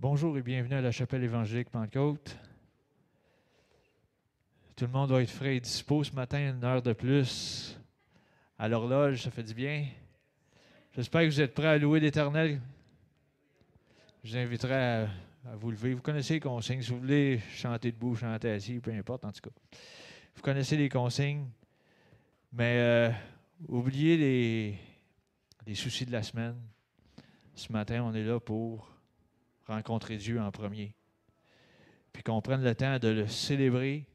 Bonjour et bienvenue à la chapelle évangélique Pentecôte. Tout le monde doit être frais et dispo ce matin, une heure de plus à l'horloge, ça fait du bien. J'espère que vous êtes prêts à louer l'Éternel. Je vous inviterai à, vous lever. Vous connaissez les consignes. Si vous voulez chanter debout, chanter assis, peu importe en tout cas. Vous connaissez les consignes. Mais euh, oubliez les soucis de la semaine. Ce matin, on est là pour rencontrer Dieu en premier. Puis qu'on prenne le temps de le célébrer,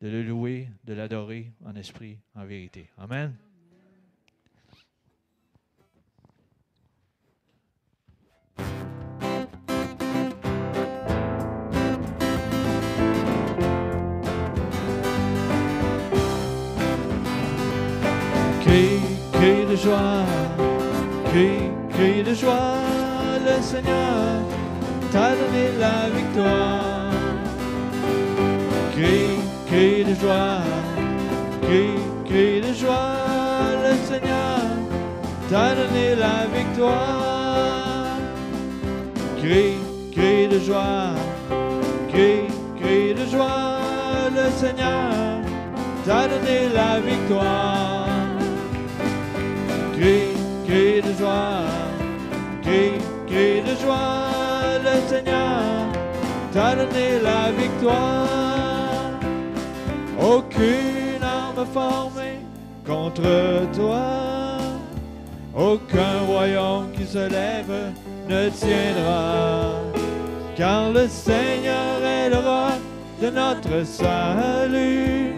de le louer, de l'adorer en esprit, en vérité. Amen. Crie, crie de joie, crie, crie de joie, le Seigneur t'a donné la victoire. Crie, crie de joie, crie, crie de joie, le Seigneur t'a donné la victoire. Crie, crie de joie, crie, crie de joie, le Seigneur t'a donné la victoire. Crie, crie de joie, crie, crie de joie, le Seigneur t'a donné la victoire. Aucune arme formée contre toi, aucun royaume qui se lève ne tiendra, car le Seigneur est le roi de notre salut.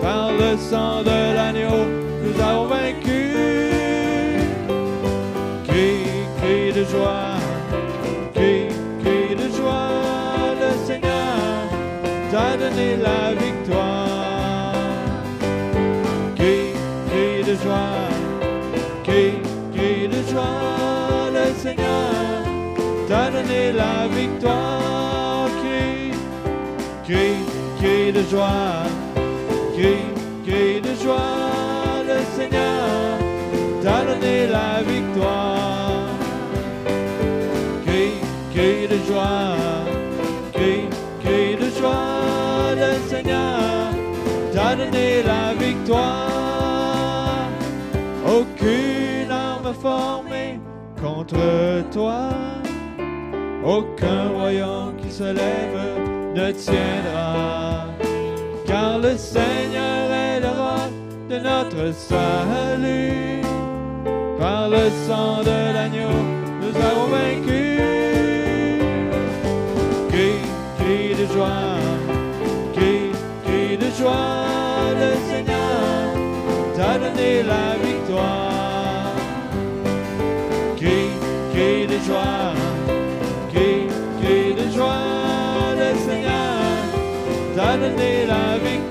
Par le sang de l'agneau, nous avons vaincu. Crie, crie de joie, la victoire. Crie, crie de joie, crie, crie de joie, le Seigneur t'a donné la victoire. Crie, crie de joie, crie, crie de joie, le Seigneur t'a donné la victoire. Crie, crie de joie, la victoire. Aucune arme formée contre toi, aucun royaume qui se lève ne tiendra, car le Seigneur est le roi de notre salut. Par le sang de l'agneau, nous avons vaincu.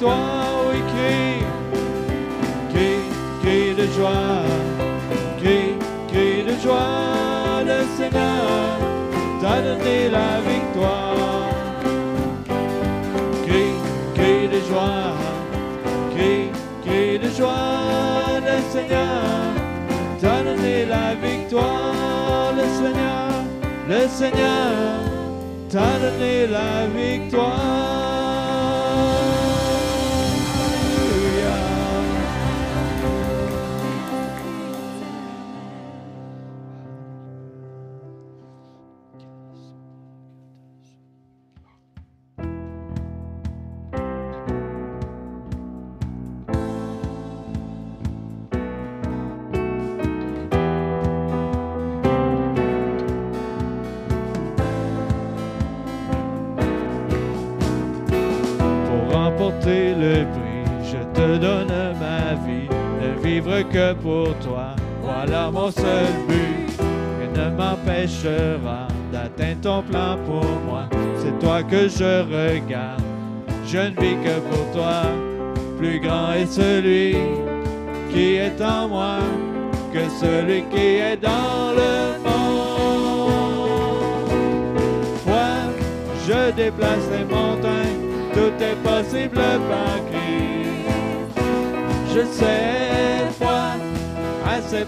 Victoire. Oui, crie, crie, de joie, crie, crie de joie, le Seigneur t'a donné la victoire. Crie, crie de joie, crie, crie de joie, le Seigneur t'a donné la victoire. Le Seigneur, le Seigneur t'a donné la victoire. Voilà mon seul but, rien ne m'empêchera d'atteindre ton plan pour moi. C'est toi que je regarde, je ne vis que pour toi. Plus grand est celui qui est en moi que celui qui est dans le monde. Foi, je déplace les montagnes, tout est possible par Christ. Je sais,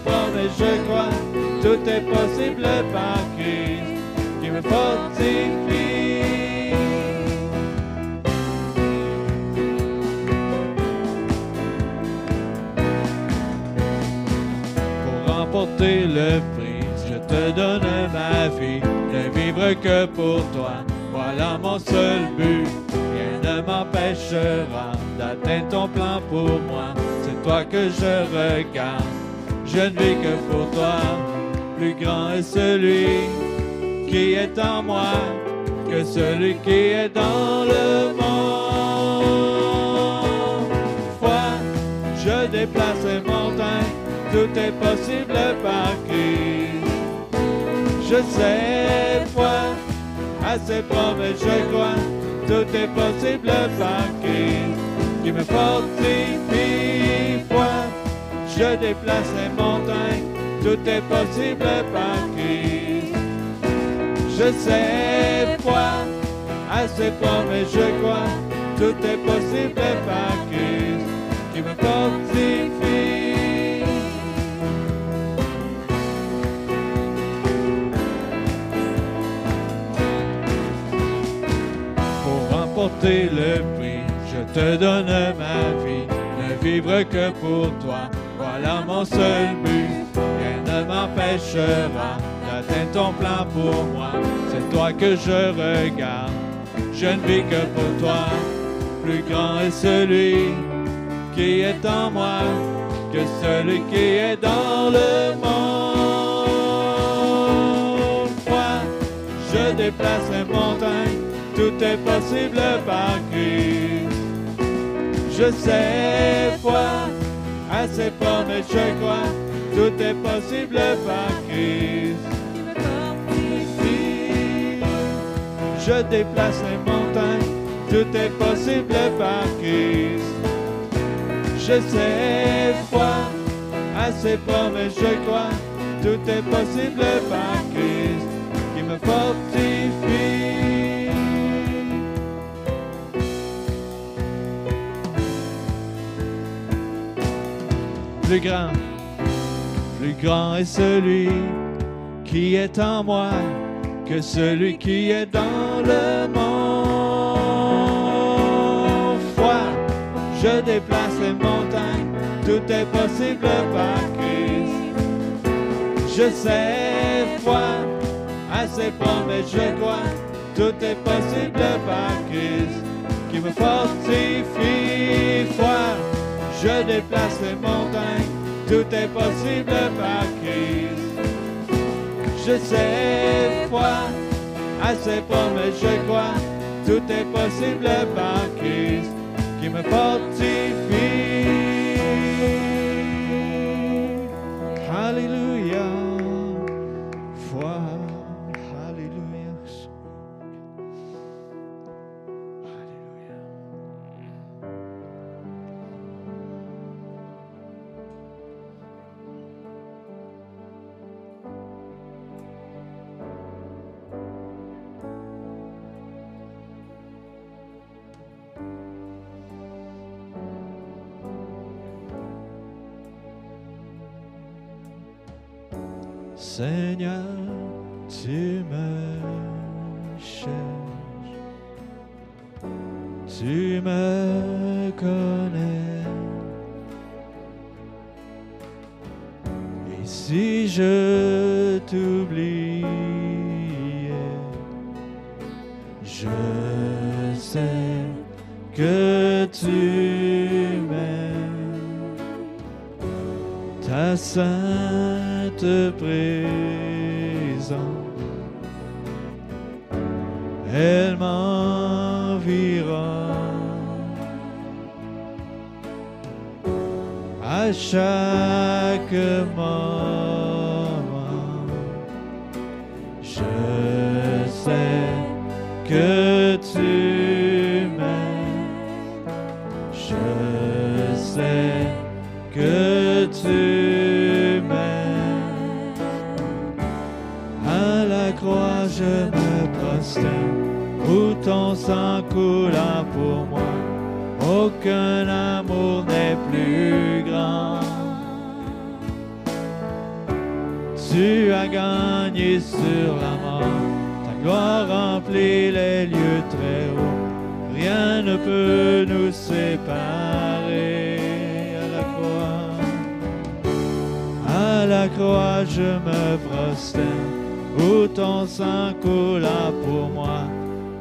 promesses je crois, tout est possible par Christ qui me fortifie. Pour remporter le prix, je te donne ma vie, ne vivre que pour toi. Voilà mon seul but, rien ne m'empêchera d'atteindre ton plan pour moi. C'est toi que je regarde, je ne vis que pour toi. Plus grand est celui qui est en moi que celui qui est dans le monde. Foi, je déplace les montagnes, tout est possible par Christ. Je sais, foi, à ses promesses je crois, tout est possible par Christ qui me fortifie. Foi, je déplace les montagnes, tout est possible par Christ. Je sais, foi, à ses promesses je crois, tout est possible par Christ qui me fortifie. Pour remporter le prix, je te donne ma vie, ne vivre que pour toi. Voilà mon seul but, rien ne m'empêchera d'atteindre ton plan pour moi. C'est toi que je regarde, je ne vis que pour toi. Plus grand est celui qui est en moi que celui qui est dans le monde. Moi, je déplace les montagnes, tout est possible par Christ. Je sais, foi, à ses promesses je crois, tout est possible par Christ. Je déplace les montagnes, tout est possible par Christ. Je sais, foi, à ses promesses je crois, tout est possible par Christ qui me fortifie. Plus grand, plus grand est celui qui est en moi que celui qui est dans le monde. Foi, je déplace les montagnes, tout est possible par Christ. Je sais, foi, à ses promesses je crois, tout est possible par Christ qui me fortifie. Foi, je déplace les montagnes, tout est possible par Christ. Je sais, foi, à ses promesses je crois, tout est possible par Christ qui me fortifie. Séparer à la croix. À la croix, je me prosterne, où ton sang coula pour moi.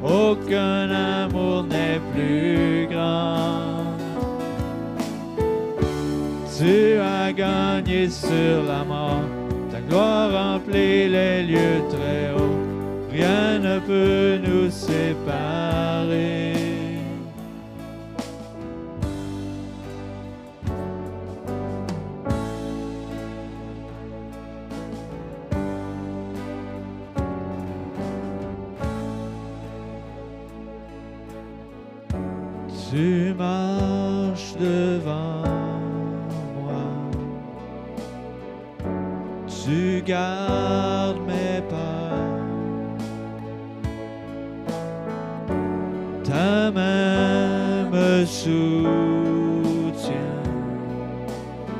Aucun amour n'est plus grand. Tu as gagné sur la mort, ta gloire remplit les lieux très hauts. Rien ne peut nous séparer. Gardes mes pas, ta main me soutient,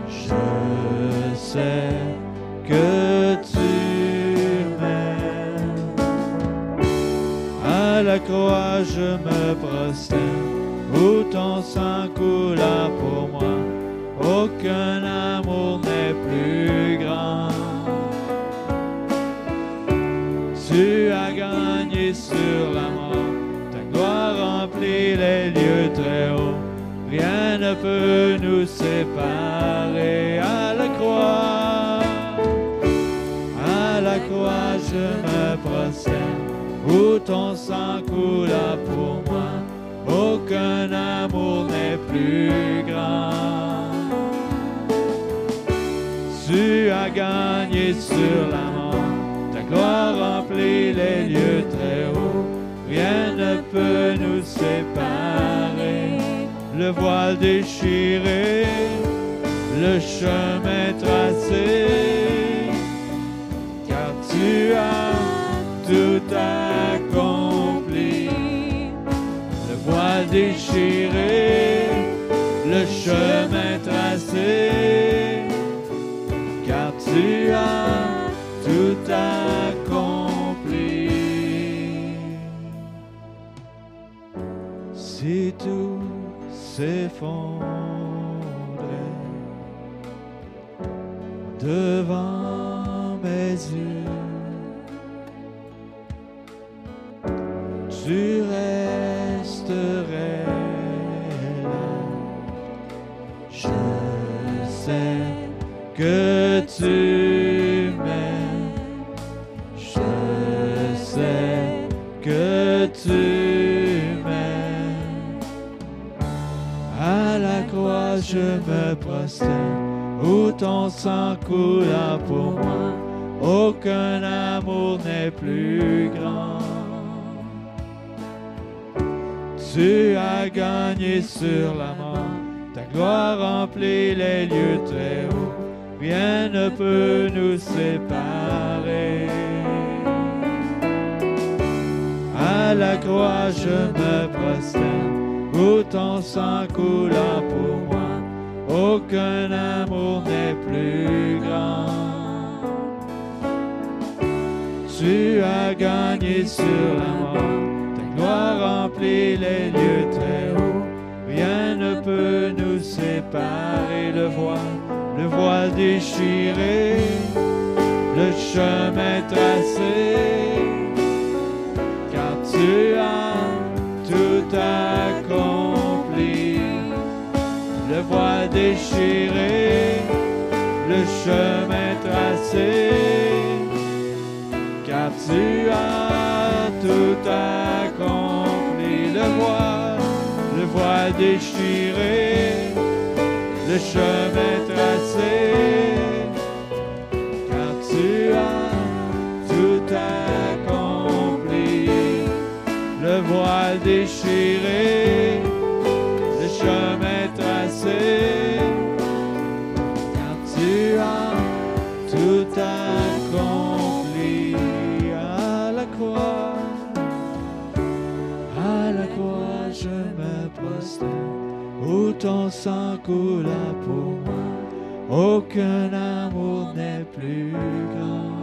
je sais que tu m'aimes. À la croix, je me prosterne où ton sang coula pour moi. Aucun ne peut nous séparer à la croix. À la croix, je me prosterne, où ton sang coula pour moi. Aucun amour n'est plus grand. Tu as gagné sur la mort, ta gloire remplit les lieux très hauts. Rien ne peut nous séparer. Le voile déchiré, le chemin tracé, car tu as tout accompli. Le voile déchiré, le chemin tracé, s'effondrait devant mes yeux, tu ton sang coula pour moi. Aucun amour n'est plus grand. Tu as gagné sur la mort, ta gloire remplit les lieux très hauts. Rien ne peut nous séparer. À la croix, je me prosterne, où ton sang pour moi. Aucun amour n'est plus grand. Tu as gagné sur la mort, ta gloire remplit les lieux très hauts. Rien ne peut nous séparer le voile, le voile déchiré, le chemin tracé. Car tu as tout accompli, déchiré, le chemin tracé car tu as tout accompli. Le voile, le voile déchiré, le chemin tracé, car tu as tout accompli. Le voile déchiré, ton sang coula pour moi. Aucun amour n'est plus grand.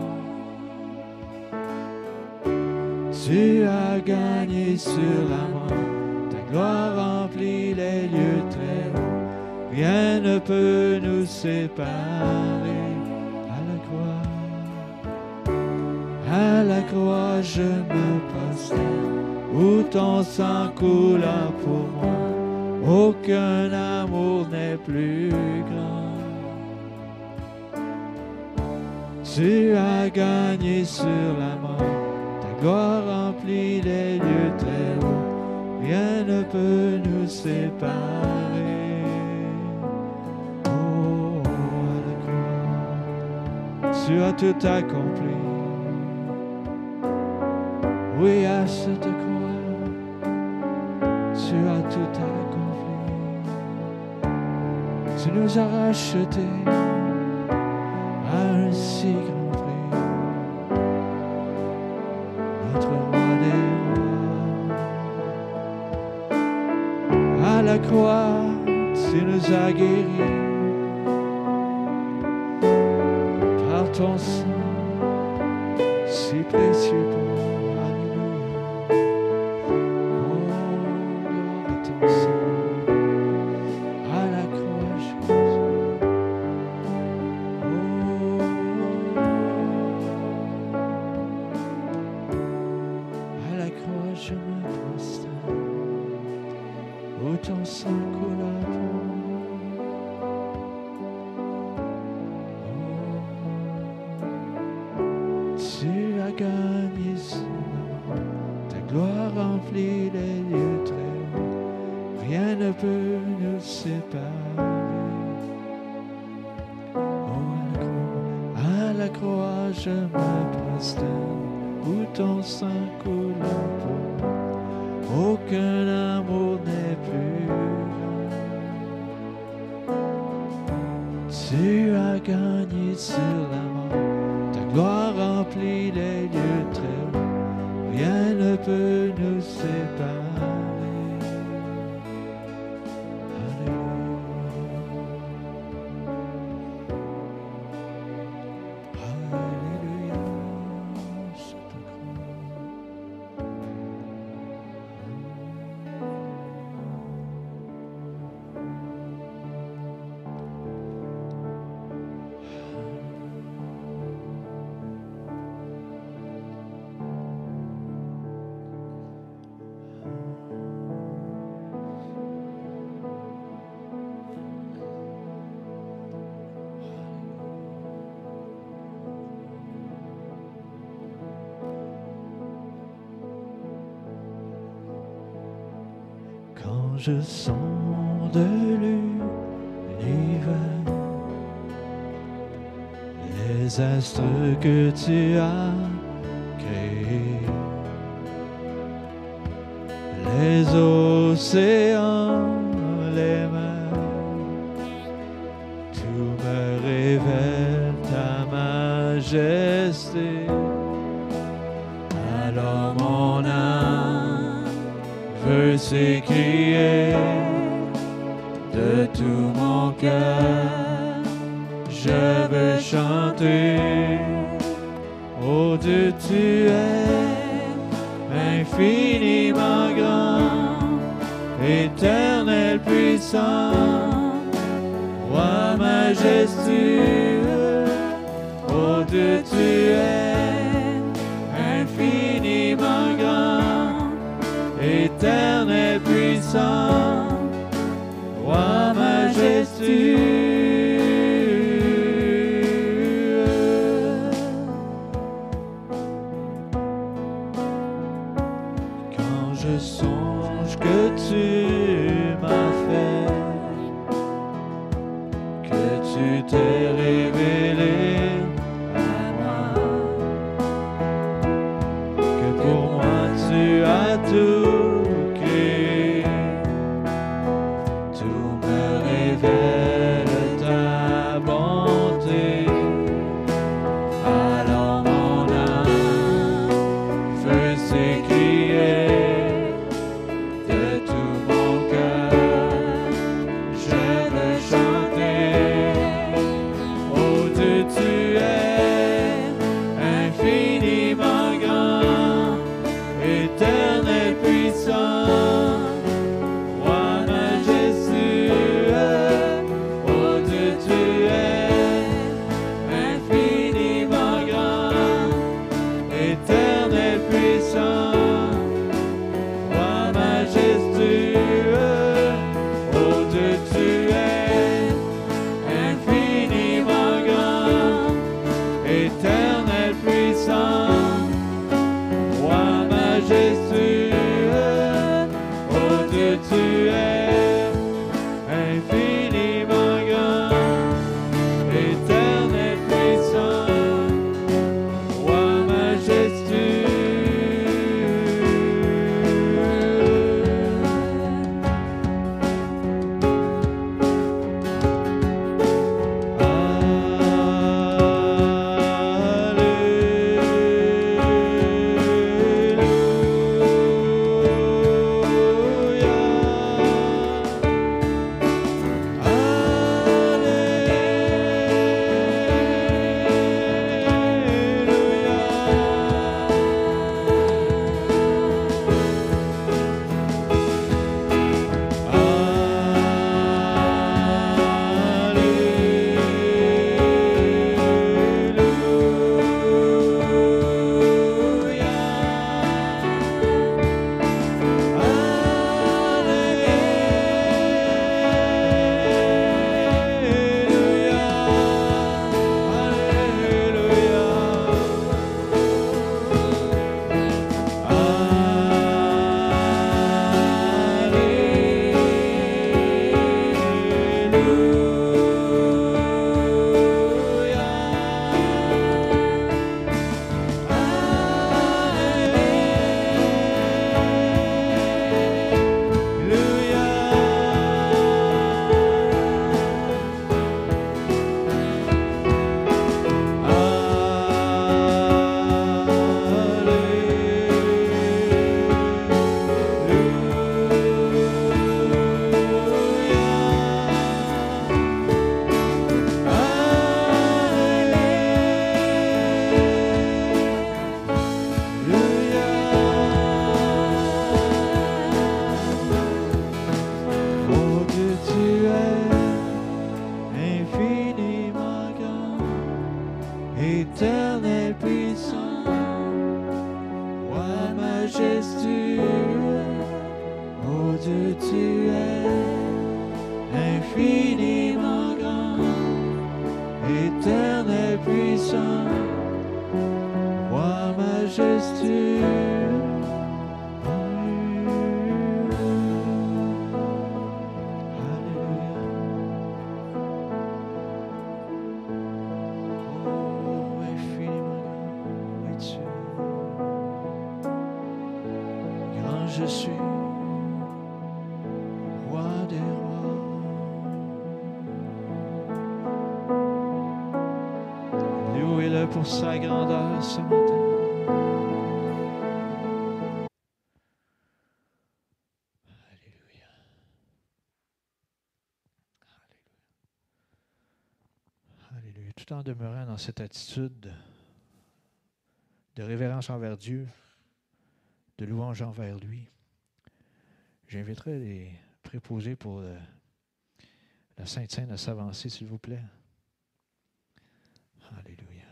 Tu as gagné sur la mort, ta gloire remplit les lieux très hauts. Rien ne peut nous séparer à la croix. À la croix, je me passe où ton sang pour moi. Aucun amour n'est plus grand. Tu as gagné sur la mort, ta gloire remplit les lieux très hauts, rien ne peut nous séparer. Oh, croix, tu as tout accompli. Oui, à cette croix, tu as tout accompli. Tu nous as rachetés à un si grand prix. Notre roi des rois. À la croix, tu nous as guéris par ton sang je sens de l'univers. Les astres que tu as créés, les océans, s'écrier de tout mon cœur. Je veux chanter, oh Dieu, tu es infiniment grand, éternel puissant, roi majestueux, oh Dieu, tu es éternel puissant, roi je suis, roi des rois. Louez-le pour sa grandeur ce matin. Tout en demeurant dans cette attitude de, de révérence envers Dieu, de louange envers lui, j'inviterai les préposés pour le- la Sainte Seine à s'avancer, s'il vous plaît. Alléluia.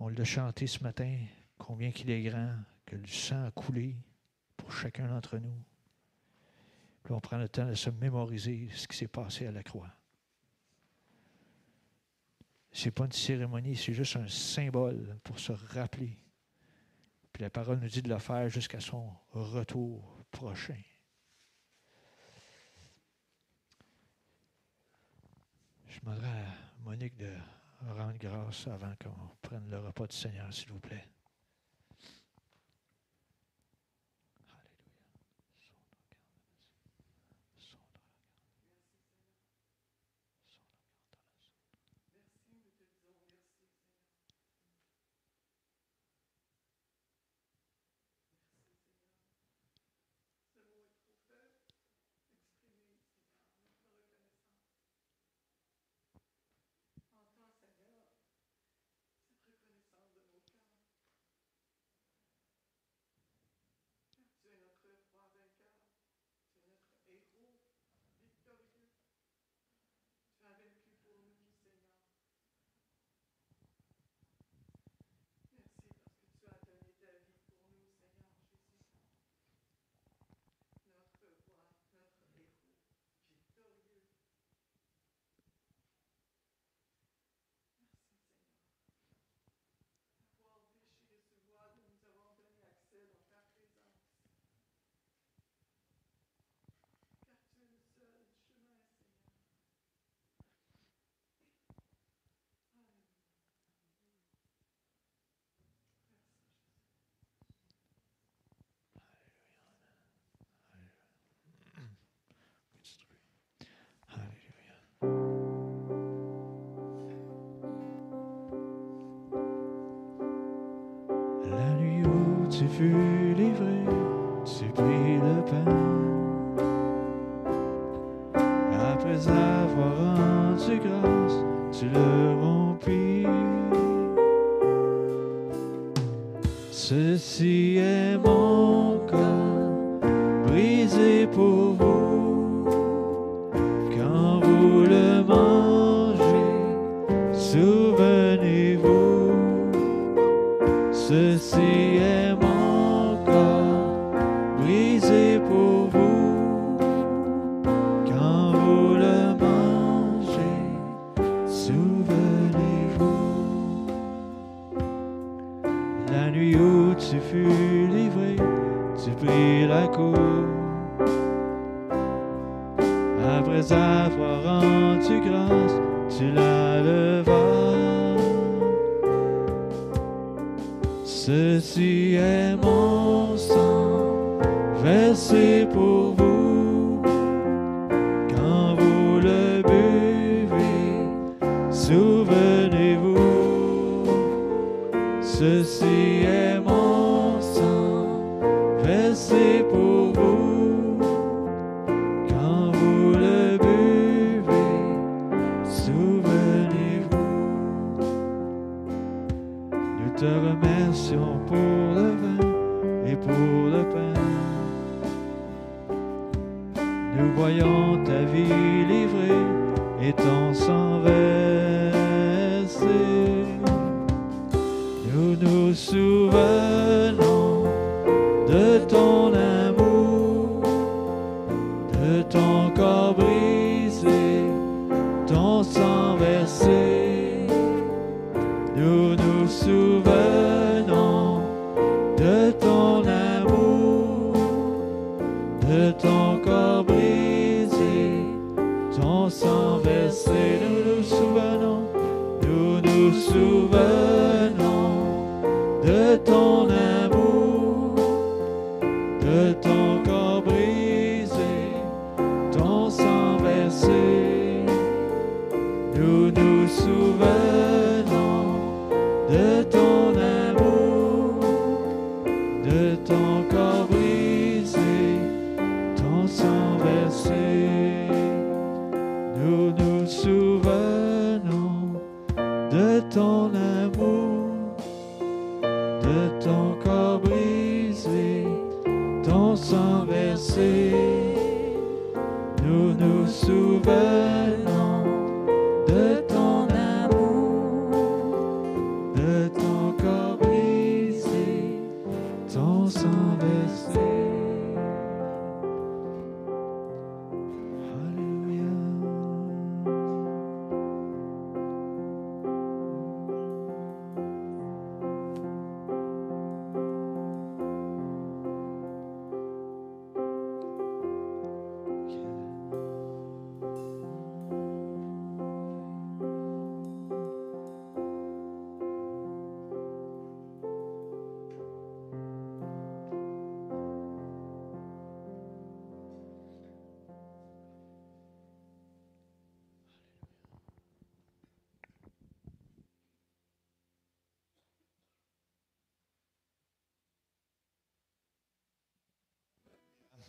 On l'a chanté ce matin, combien qu'il est grand, que le sang a coulé pour chacun d'entre nous. Puis on prend le temps de se mémoriser ce qui s'est passé à la croix. Ce n'est pas une cérémonie, c'est juste un symbole pour se rappeler. Puis la parole nous dit de le faire jusqu'à son retour prochain. Je demanderai à Monique de rendre grâce avant qu'on prenne le repas du Seigneur, s'il vous plaît. Où Nous nous souvenons de ton amour,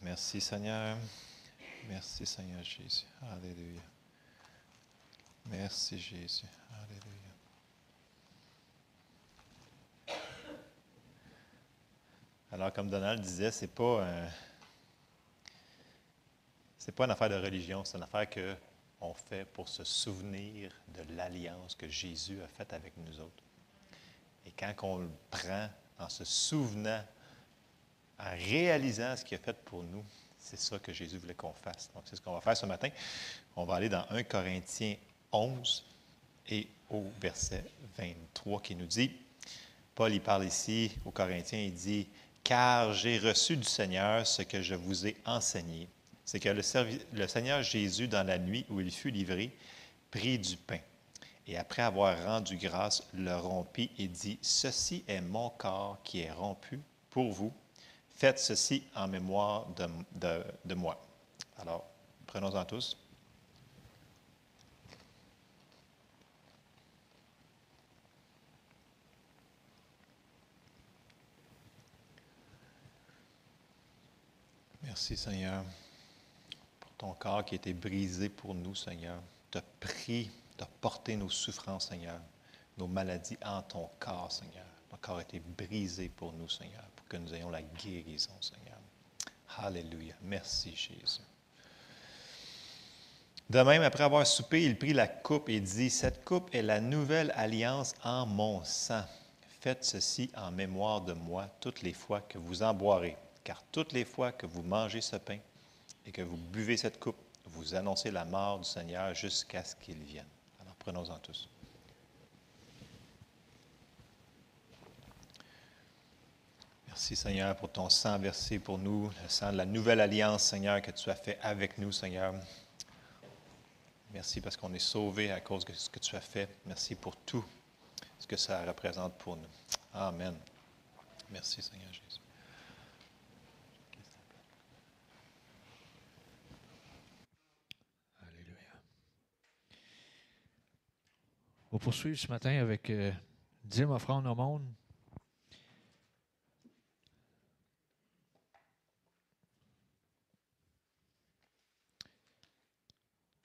Merci Seigneur. Merci Seigneur Jésus. Alléluia. Merci Jésus. Alléluia. Alors, comme Donald disait, c'est pas un- c'est pas une affaire de religion, c'est une affaire que on fait pour se souvenir de l'alliance que Jésus a faite avec nous autres. Et quand on le prend en se souvenant en réalisant ce qu'il a fait pour nous, c'est ça que Jésus voulait qu'on fasse. Donc, c'est ce qu'on va faire ce matin. On va aller dans 1 Corinthiens 11 et au verset 23 qui nous dit, Paul y parle ici aux Corinthiens, il dit, Car j'ai reçu du Seigneur ce que je vous ai enseigné. C'est que le, le Seigneur Jésus, dans la nuit où il fut livré, prit du pain. Et après avoir rendu grâce, le rompit et dit, Ceci est mon corps qui est rompu pour vous. Faites ceci en mémoire de, moi. Alors, prenons-en tous. Merci Seigneur pour ton corps qui a été brisé pour nous, Seigneur. Tu as pris, tu as porté nos souffrances, Seigneur, nos maladies en ton corps, Seigneur. Ton corps a été brisé pour nous, Seigneur, que nous ayons la guérison, Seigneur. Alléluia. Merci, Jésus. De même, après avoir soupé, il prit la coupe et dit, Cette coupe est la nouvelle alliance en mon sang. Faites ceci en mémoire de moi toutes les fois que vous en boirez, car toutes les fois que vous mangez ce pain et que vous buvez cette coupe, vous annoncez la mort du Seigneur jusqu'à ce qu'il vienne. Alors prenons-en tous. Merci Seigneur pour ton sang versé pour nous, le sang de la nouvelle alliance, Seigneur, que tu as fait avec nous, Seigneur. Merci parce qu'on est sauvés à cause de ce que tu as fait. Merci pour tout ce que ça représente pour nous. Amen. Merci Seigneur Jésus. Alléluia. On va poursuivre ce matin avec euh, dîme offrande au monde.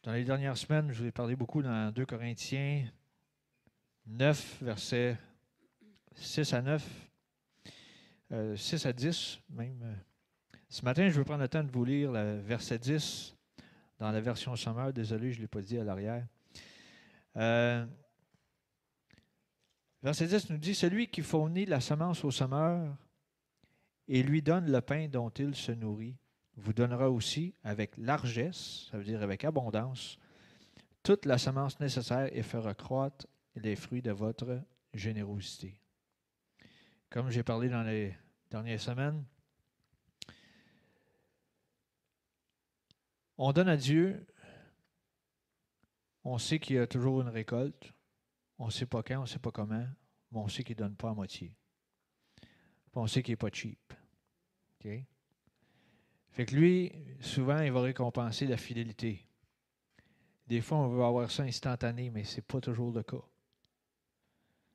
Dans les dernières semaines, je vous ai parlé beaucoup dans 2 Corinthiens 9, versets 6 à 9. 6 à 10 même. Ce matin, je veux prendre le temps de vous lire le verset 10 dans la version sommaire. Désolé, je ne l'ai pas dit à l'arrière. verset 10 nous dit Celui qui fournit la semence au semeur et lui donne le pain dont il se nourrit, vous donnera aussi avec largesse, ça veut dire avec abondance, toute la semence nécessaire et fera croître les fruits de votre générosité. Comme j'ai parlé dans les dernières semaines, on donne à Dieu, on sait qu'il y a toujours une récolte, on ne sait pas quand, on ne sait pas comment, mais on sait qu'il ne donne pas à moitié. on sait qu'il n'est pas cheap. Fait que lui, souvent, il va récompenser la fidélité. Des fois, on veut avoir ça instantané, mais ce n'est pas toujours le cas.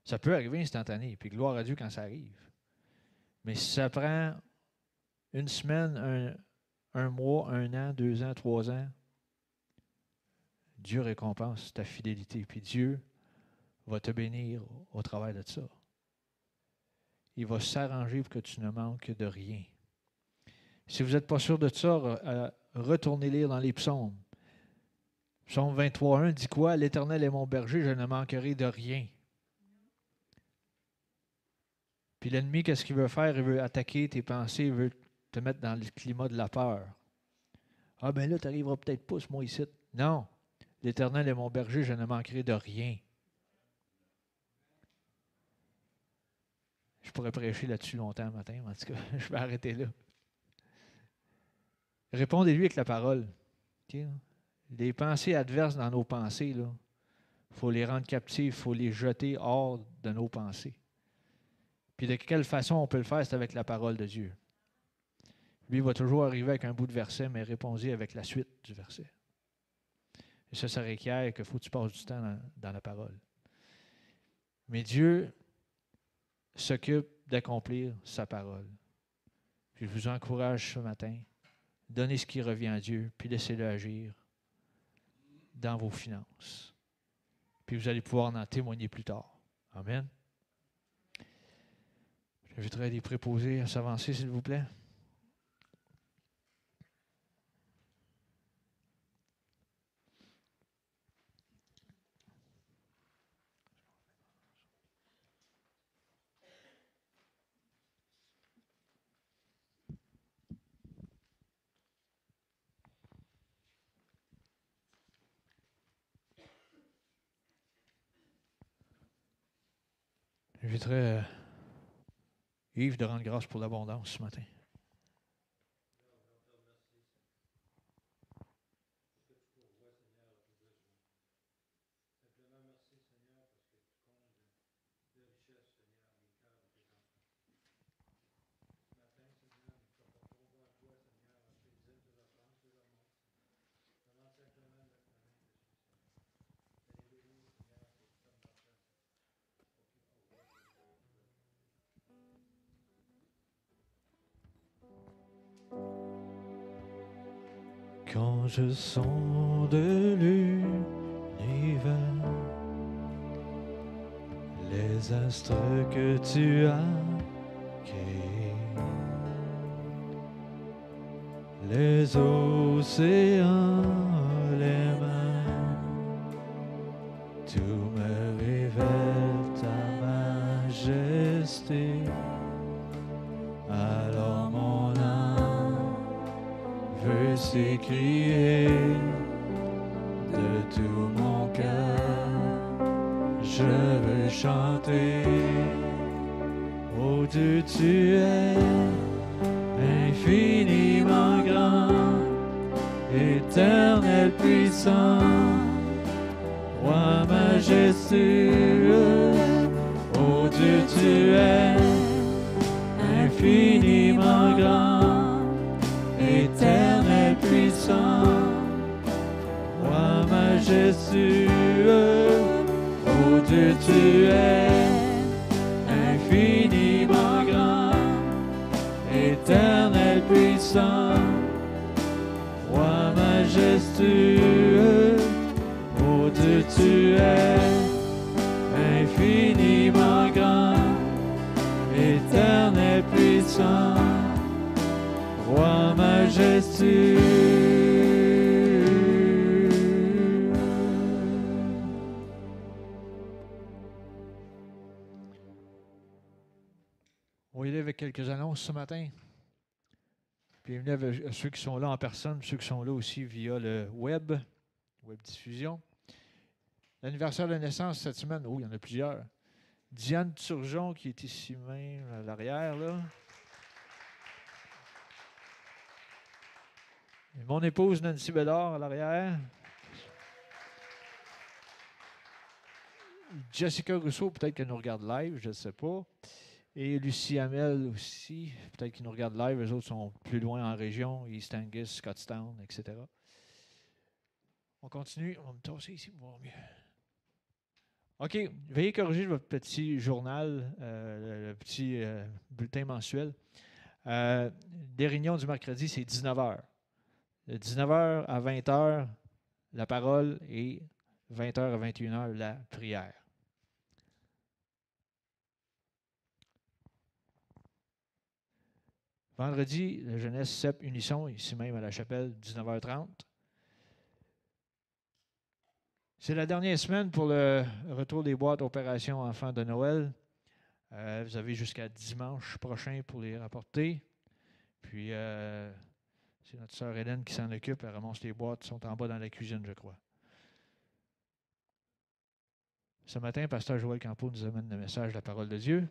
Ça peut arriver instantané, puis gloire à Dieu quand ça arrive. Mais si ça prend une semaine, un, un mois, un an, deux ans, trois ans, Dieu récompense ta fidélité, puis Dieu va te bénir au travail de ça. Il va s'arranger pour que tu ne manques de rien. Si vous n'êtes pas sûr de ça, euh, retournez lire dans les psaumes. Psaume 23.1 dit quoi? L'Éternel est mon berger, je ne manquerai de rien. Puis l'ennemi, qu'est-ce qu'il veut faire? Il veut attaquer tes pensées, il veut te mettre dans le climat de la peur. Ah ben là, tu n'arriveras peut-être pas, moi ici. Non. L'Éternel est mon berger, je ne manquerai de rien. Je pourrais prêcher là-dessus longtemps matin, mais en tout cas, je vais arrêter là. Répondez-lui avec la parole. Les pensées adverses dans nos pensées, il faut les rendre captives, il faut les jeter hors de nos pensées. Puis de quelle façon on peut le faire, c'est avec la parole de Dieu. Lui va toujours arriver avec un bout de verset, mais répondez avec la suite du verset. Et ça, ça requiert qu'il faut que tu passes du temps dans, la parole. Mais Dieu s'occupe d'accomplir sa parole. Je vous encourage ce matin Donnez ce qui revient à Dieu, puis laissez-le agir dans vos finances. Puis vous allez pouvoir en témoigner plus tard. Amen. J'inviterai les préposés à s'avancer, s'il vous plaît. J'inviterai euh, Yves de rendre grâce pour l'abondance ce matin. Je sens de l'univers. Les astres que tu as créés, les océans, s'écrier de tout mon cœur. Je veux chanter, oh Dieu, tu es infiniment grand, éternel puissant, roi majestueux, oh Dieu, tu es infiniment grand majestueux, oh Dieu tu es infiniment grand, éternel puissant, roi majestueux, oh Dieu tu es quelques annonces ce matin. Bienvenue à ceux qui sont là en personne, ceux qui sont là aussi via le web, web diffusion. L'anniversaire de naissance cette semaine, oh, il y en a plusieurs. Diane Turgeon qui est ici même à l'arrière, là. mon épouse Nancy Bellard à l'arrière. Jessica Rousseau, peut-être qu'elle nous regarde live, je ne sais pas. Et Lucie Hamel aussi, peut-être qu'ils nous regardent live, les autres sont plus loin en région, East Angus, Scottstown, etc. On continue, on va me tasser ici pour voir mieux. OK, veuillez corriger votre petit journal, euh, le petit euh, bulletin mensuel. Euh, les réunions du mercredi, c'est 19h. De 19h à 20h, la parole et 20h à 21h, la prière. Vendredi, la jeunesse CEP Unisson, ici même à la chapelle, 19h30. C'est la dernière semaine pour le retour des boîtes opération enfants de Noël. Euh, vous avez jusqu'à dimanche prochain pour les rapporter. Puis, euh, c'est notre sœur Hélène qui s'en occupe. Elle ramasse les boîtes, sont en bas dans la cuisine, je crois. Ce matin, Pasteur Joël Campo nous amène le message de la parole de Dieu.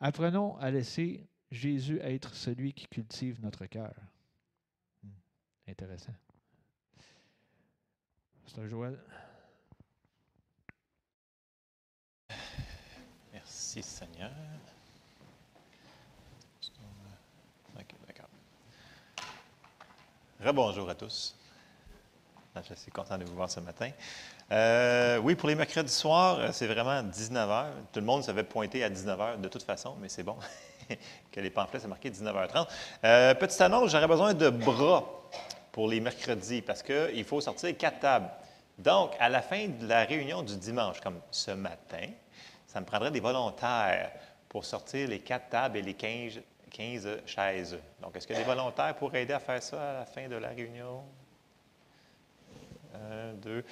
Apprenons à laisser Jésus être celui qui cultive notre cœur. Hmm, intéressant. C'est Joël. Merci Seigneur. Ok, d'accord. Rebonjour à tous. Je suis content de vous voir ce matin. Euh, oui, pour les mercredis soirs, euh, c'est vraiment 19h. Tout le monde s'avait pointé à 19h de toute façon, mais c'est bon que les pamphlets, c'est marqué 19h30. Euh, petite annonce, j'aurais besoin de bras pour les mercredis parce qu'il faut sortir quatre tables. Donc, à la fin de la réunion du dimanche, comme ce matin, ça me prendrait des volontaires pour sortir les quatre tables et les 15, 15 chaises. Donc, est-ce qu'il y a des volontaires pour aider à faire ça à la fin de la réunion? Un, deux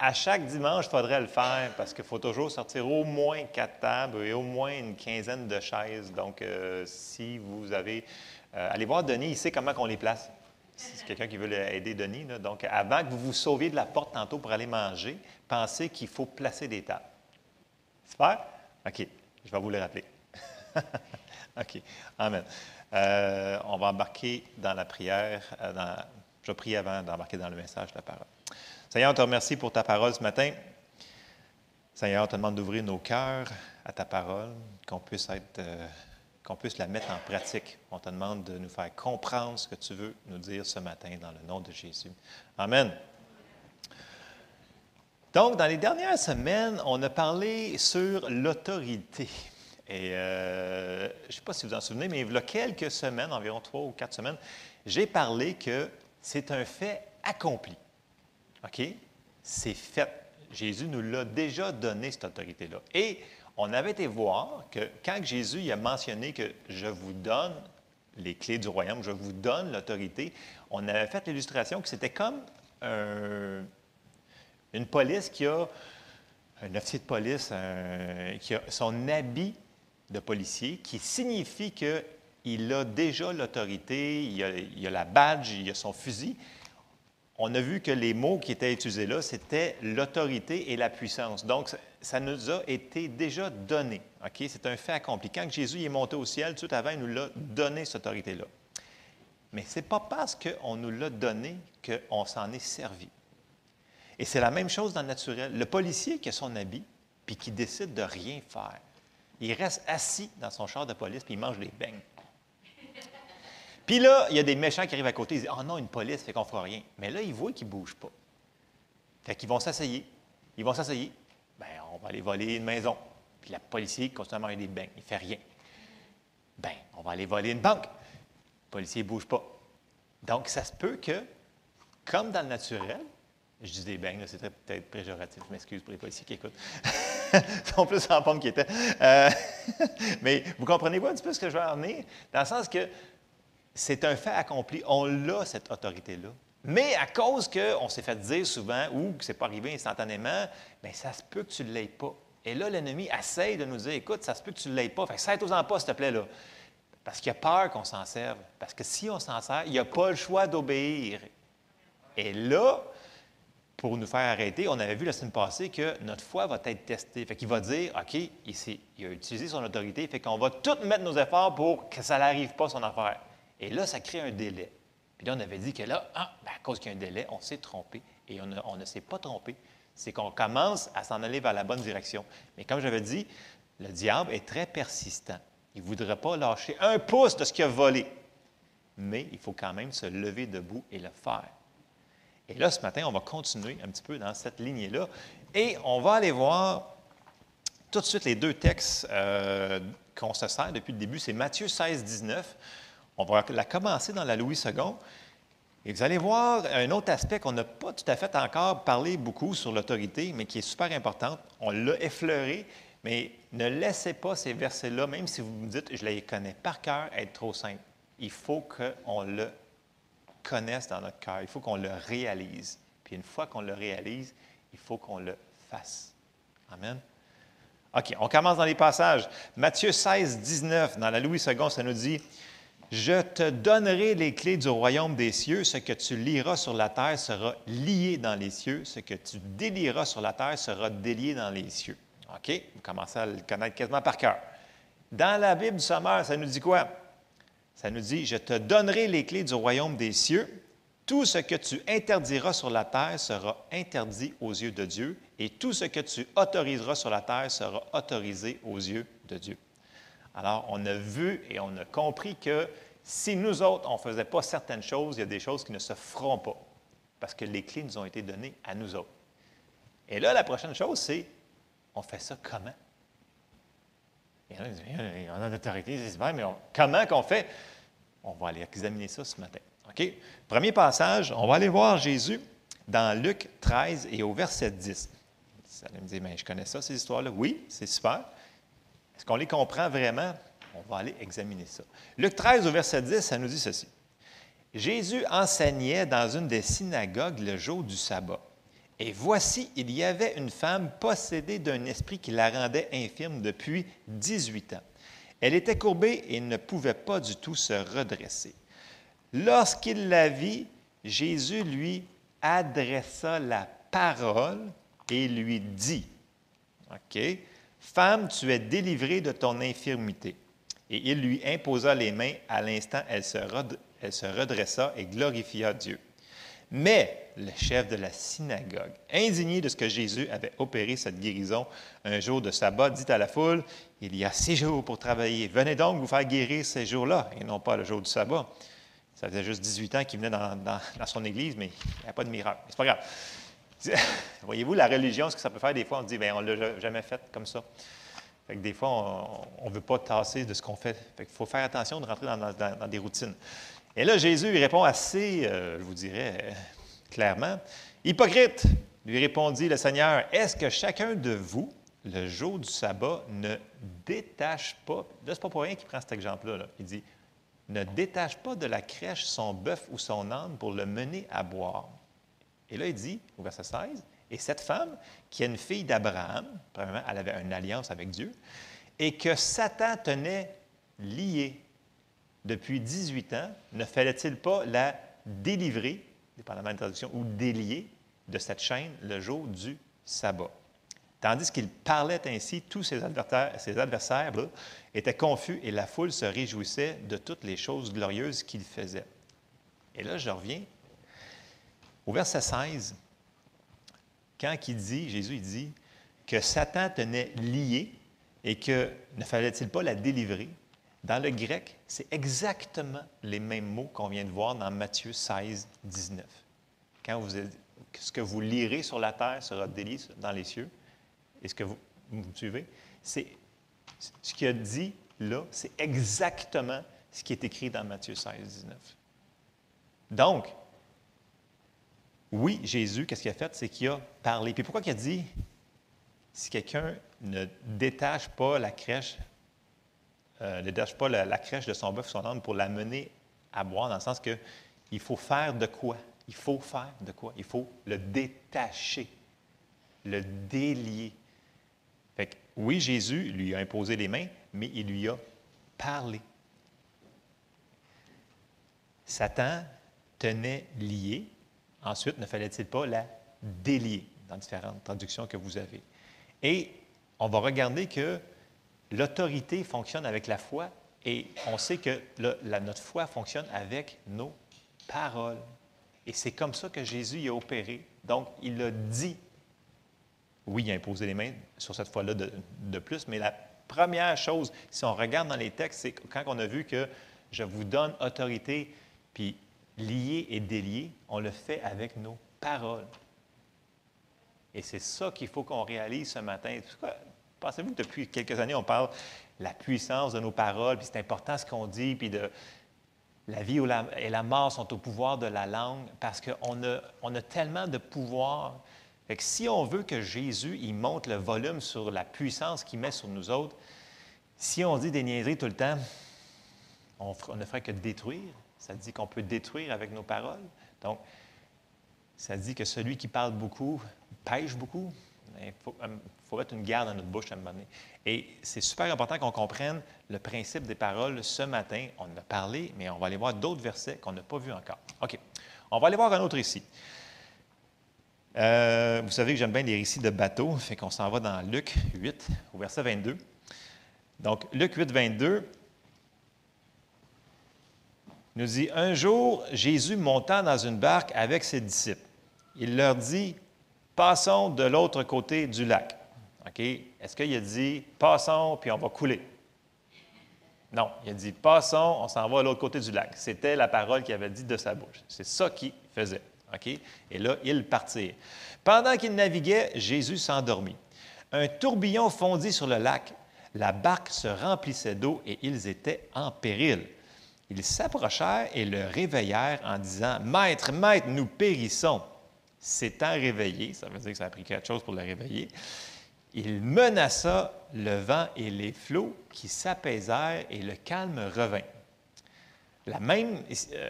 à chaque dimanche, il faudrait le faire parce qu'il faut toujours sortir au moins quatre tables et au moins une quinzaine de chaises. Donc, euh, si vous avez. Euh, allez voir Denis, il sait comment on les place. C'est quelqu'un qui veut aider Denis. Donc, avant que vous vous sauviez de la porte tantôt pour aller manger, pensez qu'il faut placer des tables. Super? OK. Je vais vous le rappeler. OK. Amen. Euh, on va embarquer dans la prière. Dans, je prie avant d'embarquer dans le message de la parole. Seigneur, on te remercie pour ta parole ce matin. Seigneur, on te demande d'ouvrir nos cœurs à ta parole, qu'on puisse être, euh, qu'on puisse la mettre en pratique. On te demande de nous faire comprendre ce que tu veux nous dire ce matin dans le nom de Jésus. Amen. Donc, dans les dernières semaines, on a parlé sur l'autorité. Et euh, je ne sais pas si vous en souvenez, mais il y a quelques semaines, environ trois ou quatre semaines, j'ai parlé que c'est un fait accompli. OK? C'est fait. Jésus nous l'a déjà donné, cette autorité-là. Et on avait été voir que quand Jésus a mentionné que je vous donne les clés du royaume, je vous donne l'autorité, on avait fait l'illustration que c'était comme une police qui a, un officier de police qui a son habit de policier qui signifie qu'il a déjà l'autorité, il, il a la badge, il a son fusil, on a vu que les mots qui étaient utilisés là, c'était l'autorité et la puissance. Donc, ça nous a été déjà donné. C'est un fait accompli. Quand Jésus est monté au ciel, tout avant, il nous l'a donné, cette autorité-là. Mais ce n'est pas parce qu'on nous l'a donné qu'on s'en est servi. Et c'est la même chose dans le naturel. Le policier qui a son habit, puis qui décide de rien faire, il reste assis dans son char de police, puis il mange des beignes. Puis là, il y a des méchants qui arrivent à côté, ils disent Oh non, une police, fait qu'on fera rien. Mais là, ils voient qu'ils ne bougent pas. Fait qu'ils vont s'asseyer. Ils vont s'asseyer. Bien, on va aller voler une maison. Puis la policier continue à manger des bains. Il ne fait rien. Bien, on va aller voler une banque. Le policier ne bouge pas. Donc, ça se peut que, comme dans le naturel, je dis des bains, c'est peut-être péjoratif, je m'excuse pour les policiers qui écoutent. Ils sont plus en forme qu'ils étaient. Euh, mais vous comprenez pas un petit peu ce que je veux en venir? Dans le sens que c'est un fait accompli. On l'a, cette autorité-là. Mais à cause qu'on s'est fait dire souvent ou que ce n'est pas arrivé instantanément, bien, ça se peut que tu ne l'aies pas. Et là, l'ennemi essaye de nous dire écoute, ça se peut que tu ne l'aies pas. Fait que serre-toi-en pas, s'il te plaît, là. Parce qu'il a peur qu'on s'en serve. Parce que si on s'en sert, il n'y a pas le choix d'obéir. Et là, pour nous faire arrêter, on avait vu la semaine passée que notre foi va être testée. Fait qu'il va dire, OK, il, il, a utilisé son autorité, fait qu'on va tout mettre nos efforts pour que ça n'arrive pas, son affaire. Et là, ça crée un délai. Puis là, on avait dit que là, ah, ben, à cause qu'il y a un délai, on s'est trompé. Et on, ne s'est pas trompé. C'est qu'on commence à s'en aller vers la bonne direction. Mais comme j'avais dit, le diable est très persistant. Il ne voudrait pas lâcher un pouce de ce qu'il a volé. Mais il faut quand même se lever debout et le faire. Et là, ce matin, on va continuer un petit peu dans cette lignée-là. Et on va aller voir tout de suite les deux textes euh, qu'on se sert depuis le début. C'est Matthieu 16, 19. On va la commencer dans la Louis II. Et vous allez voir un autre aspect qu'on n'a pas tout à fait encore parlé beaucoup sur l'autorité, mais qui est super important. On l'a effleuré, mais ne laissez pas ces versets-là, même si vous me dites, je les connais par cœur, être trop simples. Il faut qu'on le connaisse dans notre cœur. Il faut qu'on le réalise. Puis une fois qu'on le réalise, il faut qu'on le fasse. Amen. OK, on commence dans les passages. Matthieu 16, 19, dans la Louis II, ça nous dit Je te donnerai les clés du royaume des cieux. Ce que tu liras sur la terre sera lié dans les cieux. Ce que tu délieras sur la terre sera délié dans les cieux. OK, vous commencez à le connaître quasiment par cœur. Dans la Bible du Sommeur, ça nous dit quoi? Ça nous dit, je te donnerai les clés du royaume des cieux. Tout ce que tu interdiras sur la terre sera interdit aux yeux de Dieu, et tout ce que tu autoriseras sur la terre sera autorisé aux yeux de Dieu. Alors, on a vu et on a compris que si nous autres, on ne faisait pas certaines choses, il y a des choses qui ne se feront pas, parce que les clés nous ont été données à nous autres. Et là, la prochaine chose, c'est, on fait ça comment? on a l'autorité, c'est super, mais comment qu'on fait? On va aller examiner ça ce matin. OK? Premier passage, on va aller voir Jésus dans Luc 13 et au verset 10. Ça allez me dire, mais je connais ça, ces histoires-là. Oui, c'est super. Est-ce qu'on les comprend vraiment? On va aller examiner ça. Luc 13 au verset 10, ça nous dit ceci. Jésus enseignait dans une des synagogues le jour du sabbat. Et voici, il y avait une femme possédée d'un esprit qui la rendait infirme depuis 18 ans. Elle était courbée et ne pouvait pas du tout se redresser. Lorsqu'il la vit, Jésus lui adressa la parole et lui dit, OK, Femme, tu es délivrée de ton infirmité. Et il lui imposa les mains. À l'instant, elle, se redressa et glorifia Dieu. Mais le chef de la synagogue, indigné de ce que Jésus avait opéré cette guérison un jour de sabbat, dit à la foule, Il y a six jours pour travailler. Venez donc vous faire guérir ces jours-là, et non pas le jour du sabbat. Ça faisait juste 18 ans qu'il venait dans, son église, mais il n'y a pas de miracle. C'est pas grave. Voyez-vous, la religion, ce que ça peut faire, des fois, on dit, bien, on ne l'a jamais fait comme ça. Fait que des fois, on ne veut pas tasser de ce qu'on fait. fait il faut faire attention de rentrer dans des routines. Et là, Jésus il répond assez, euh, je vous dirais clairement, Hypocrite, lui répondit le Seigneur, est-ce que chacun de vous, le jour du sabbat, ne détache pas, là, ce pas pour rien qu'il prend cet exemple-là, il dit, ne détache pas de la crèche son bœuf ou son âne pour le mener à boire. Et là, il dit, au verset 16, et cette femme, qui est une fille d'Abraham, premièrement, elle avait une alliance avec Dieu, et que Satan tenait liée depuis 18 ans, ne fallait-il pas la délivrer, dépendamment de la traduction, ou délier de cette chaîne le jour du sabbat? Tandis qu'il parlait ainsi, tous ses adversaires, ses adversaires étaient confus et la foule se réjouissait de toutes les choses glorieuses qu'il faisait. Et là, je reviens au verset 16, quand il dit, Jésus il dit, que Satan tenait lié et que ne fallait-il pas la délivrer, dans le grec, c'est exactement les mêmes mots qu'on vient de voir dans Matthieu 16, 19. Quand vous ce que vous lirez sur la terre sera délié dans les cieux. Est-ce que vous, vous suivez? C'est ce qu'il a dit là, c'est exactement ce qui est écrit dans Matthieu 16, 19. Donc, oui, Jésus, qu'est-ce qu'il a fait? C'est qu'il a parlé. Puis pourquoi il a dit si quelqu'un ne détache pas la crèche, euh, ne détache pas la, crèche de son bœuf son âne pour l'amener à boire, dans le sens que il faut faire de quoi? Il faut faire de quoi? Il faut le détacher, le délier. Fait que, oui, Jésus lui a imposé les mains, mais il lui a parlé. Satan tenait lié. Ensuite, ne fallait-il pas la délier dans différentes traductions que vous avez? Et on va regarder que l'autorité fonctionne avec la foi et on sait que notre foi fonctionne avec nos paroles. Et c'est comme ça que Jésus a opéré. Donc, il a dit. Oui, il a imposé les mains sur cette foi-là de, de, plus, mais la première chose, si on regarde dans les textes, c'est quand on a vu que je vous donne autorité, puis lié et délié, on le fait avec nos paroles. Et c'est ça qu'il faut qu'on réalise ce matin. Pensez-vous que depuis quelques années, on parle de la puissance de nos paroles, puis c'est important ce qu'on dit, puis de la vie et la mort sont au pouvoir de la langue, parce qu'on a, on a tellement de pouvoir. Que si on veut que Jésus il monte le volume sur la puissance qu'il met sur nous autres, si on dit des niaiseries tout le temps, on, on ne ferait que détruire. Ça dit qu'on peut détruire avec nos paroles. Donc, ça dit que celui qui parle beaucoup pêche beaucoup. Il faut, euh, faut, mettre une garde dans notre bouche à un moment donné. Et c'est super important qu'on comprenne le principe des paroles ce matin. On en a parlé, mais on va aller voir d'autres versets qu'on n'a pas vus encore. OK. On va aller voir un autre ici. Euh, vous savez que j'aime bien les récits de bateaux, fait qu'on s'en va dans Luc 8, au verset 22. Donc, Luc 8, 22 nous dit Un jour, Jésus montant dans une barque avec ses disciples. Il leur dit Passons de l'autre côté du lac. OK? Est-ce qu'il a dit Passons, puis on va couler? Non, il a dit Passons, on s'en va à l'autre côté du lac. C'était la parole qu'il avait dit de sa bouche. C'est ça qu'il faisait. OK? Et là, il partit. Pendant qu'il naviguait, Jésus s'endormit. Un tourbillon fondit sur le lac. La barque se remplissait d'eau et ils étaient en péril. Ils s'approchèrent et le réveillèrent en disant Maître, maître, nous périssons s'étant réveillé, ça veut dire que ça a pris quelque chose pour le réveiller, il menaça le vent et les flots qui s'apaisèrent et le calme revint. La même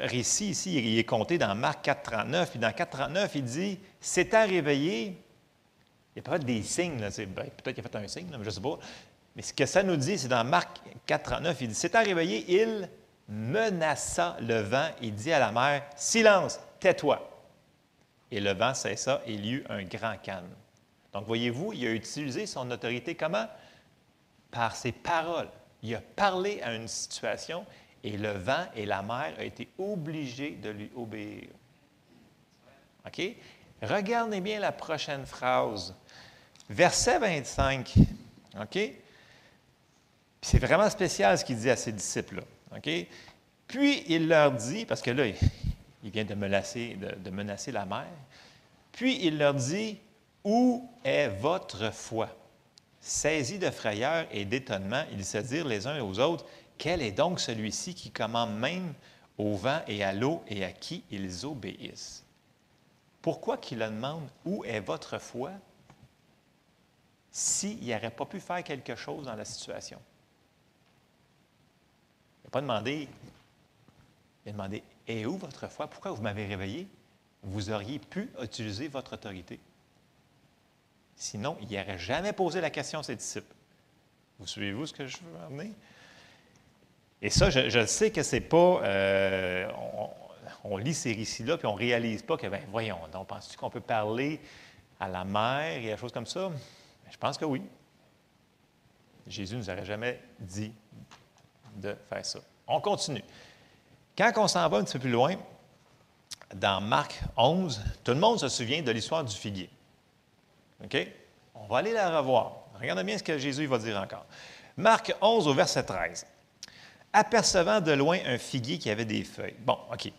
récit ici, il est compté dans Marc 4.39, puis dans 4.39, il dit, s'étant réveillé, il n'y a pas des signes, ben, peut-être qu'il a fait un signe, je ne sais pas, mais ce que ça nous dit, c'est dans Marc 4.39, il dit, s'étant réveillé, il menaça le vent et dit à la mer, silence, tais-toi. Et le vent cessa et il y eut un grand calme. Donc, voyez-vous, il a utilisé son autorité comment? Par ses paroles. Il a parlé à une situation et le vent et la mer ont été obligés de lui obéir. OK? Regardez bien la prochaine phrase. Verset 25. OK? C'est vraiment spécial ce qu'il dit à ses disciples-là. Puis il leur dit, parce que là, il vient de menacer, la mer. Puis il leur dit, Où est votre foi? Saisis de frayeur et d'étonnement, ils se dirent les uns aux autres, Quel est donc celui-ci qui commande même au vent et à l'eau et à qui ils obéissent? Pourquoi qu'il leur demande Où est votre foi? s'il n'aurait pas pu faire quelque chose dans la situation. N'a pas demandé, il a demandé et où votre foi? Pourquoi vous m'avez réveillé? Vous auriez pu utiliser votre autorité. Sinon, il n'aurait jamais posé la question à ses disciples. Vous suivez-vous ce que je veux amener? Et ça, je, sais que c'est pas. Euh, on, lit ces récits-là, puis on ne réalise pas que, ben, voyons, donc, penses-tu qu'on peut parler à la mer et à choses comme ça? je pense que oui. Jésus ne nous aurait jamais dit de faire ça. On continue. Quand on s'en va un petit peu plus loin, dans Marc 11, tout le monde se souvient de l'histoire du figuier. OK? On va aller la revoir. Regardez bien ce que Jésus va dire encore. Marc 11 au verset 13. Apercevant de loin un figuier qui avait des feuilles. Bon, OK.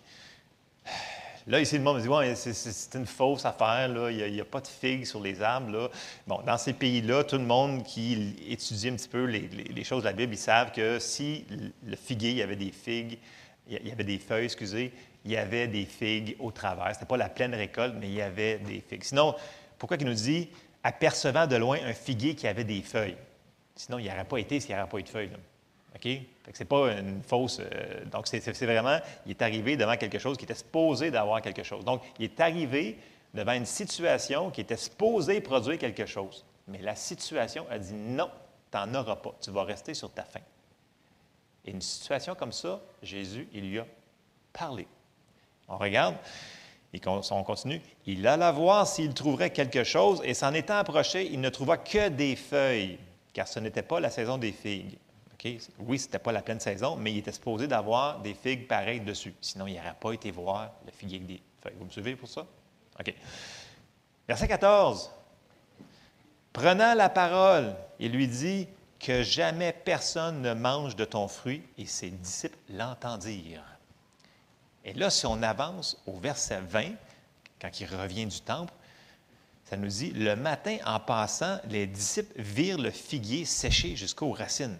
Là, ici, le monde me dit c'est une fausse affaire, il n'y a, pas de figues sur les arbres. Bon, dans ces pays-là, tout le monde qui étudie un petit peu les, choses de la Bible, ils savent que si le figuier il y avait des figues, il y avait des feuilles, excusez, il y avait des figues au travers. Ce n'était pas la pleine récolte, mais il y avait des figues. Sinon, pourquoi il nous dit apercevant de loin un figuier qui avait des feuilles? Sinon, il n'y aurait pas été s'il n'y avait pas eu de feuilles. OK? Ce n'est pas une fausse. Euh, donc, c'est vraiment, il est arrivé devant quelque chose qui était supposé d'avoir quelque chose. Donc, il est arrivé devant une situation qui était supposée produire quelque chose. Mais la situation a dit non, tu n'en auras pas. Tu vas rester sur ta faim. Et une situation comme ça, Jésus, il lui a parlé. On regarde, et on continue. Il alla voir s'il trouverait quelque chose, et s'en étant approché, il ne trouva que des feuilles, car ce n'était pas la saison des figues. Oui, ce n'était pas la pleine saison, mais il était supposé d'avoir des figues pareilles dessus. Sinon, il n'aurait pas été voir le figuier avec des feuilles. Vous me suivez pour ça? OK. Verset 14. Prenant la parole, il lui dit que jamais personne ne mange de ton fruit, et ses disciples l'entendirent. Et là, si on avance au verset 20, quand il revient du temple, ça nous dit, le matin, en passant, les disciples virent le figuier séché jusqu'aux racines.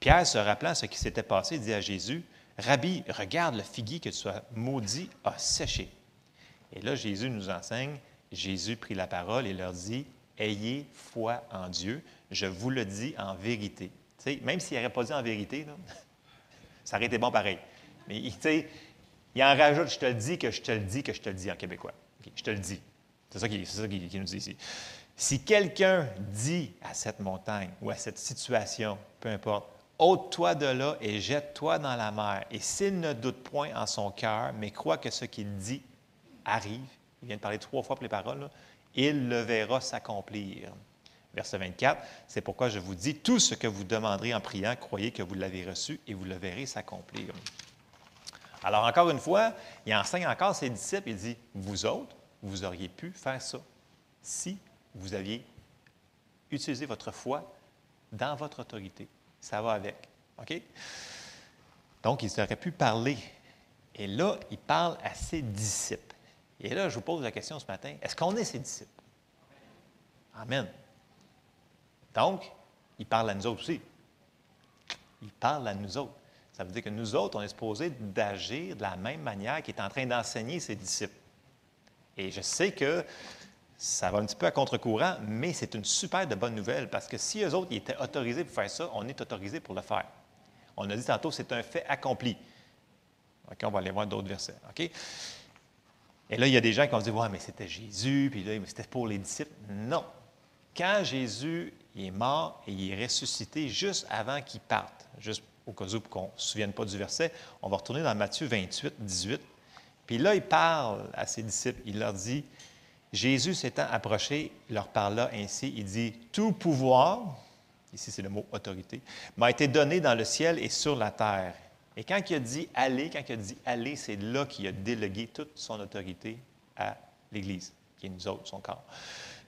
Pierre, se rappelant ce qui s'était passé, dit à Jésus, Rabbi, regarde le figuier que tu as maudit a séché. Et là, Jésus nous enseigne, Jésus prit la parole et leur dit, Ayez foi en Dieu, je vous le dis en vérité. même s'il n'aurait pas dit en vérité, ça aurait été bon pareil. Mais il en rajoute, je te le dis, que je te le dis, que je te le dis en québécois. je te le dis. C'est ça qu'il nous dit ici. Si quelqu'un dit à cette montagne ou à cette situation, peu importe, ôte-toi de là et jette-toi dans la mer, et s'il ne doute point en son cœur, mais croit que ce qu'il dit arrive, il vient de parler trois fois pour les paroles, il le verra s'accomplir. Verset 24, c'est pourquoi je vous dis, tout ce que vous demanderez en priant, croyez que vous l'avez reçu et vous le verrez s'accomplir. Alors encore une fois, il enseigne encore ses disciples, il dit, vous autres, vous auriez pu faire ça si vous aviez utilisé votre foi dans votre autorité. Ça va avec. OK? Donc, il aurait pu parler. Et là, il parle à ses disciples. Et là, je vous pose la question ce matin, est-ce qu'on est ses disciples? Amen. Donc, il parle à nous autres aussi. Il parle à nous autres. Ça veut dire que nous autres, on est supposé d'agir de la même manière qu'il est en train d'enseigner ses disciples. Et je sais que ça va un petit peu à contre-courant, mais c'est une super de bonne nouvelle parce que si eux autres étaient autorisés pour faire ça, on est autorisé pour le faire. On a dit tantôt, c'est un fait accompli. OK, on va aller voir d'autres versets. OK? Et là, il y a des gens qui ont dit Ouais, mais c'était Jésus, puis là, c'était pour les disciples. Non. Quand Jésus est mort et il est ressuscité juste avant qu'il parte, juste au cas où qu'on ne se souvienne pas du verset, on va retourner dans Matthieu 28, 18. Puis là, il parle à ses disciples. Il leur dit Jésus s'étant approché, leur parla ainsi Il dit Tout pouvoir, ici c'est le mot autorité, m'a été donné dans le ciel et sur la terre. Et quand il a dit aller, quand il a dit aller, c'est là qu'il a délégué toute son autorité à l'Église, qui est nous autres, son corps.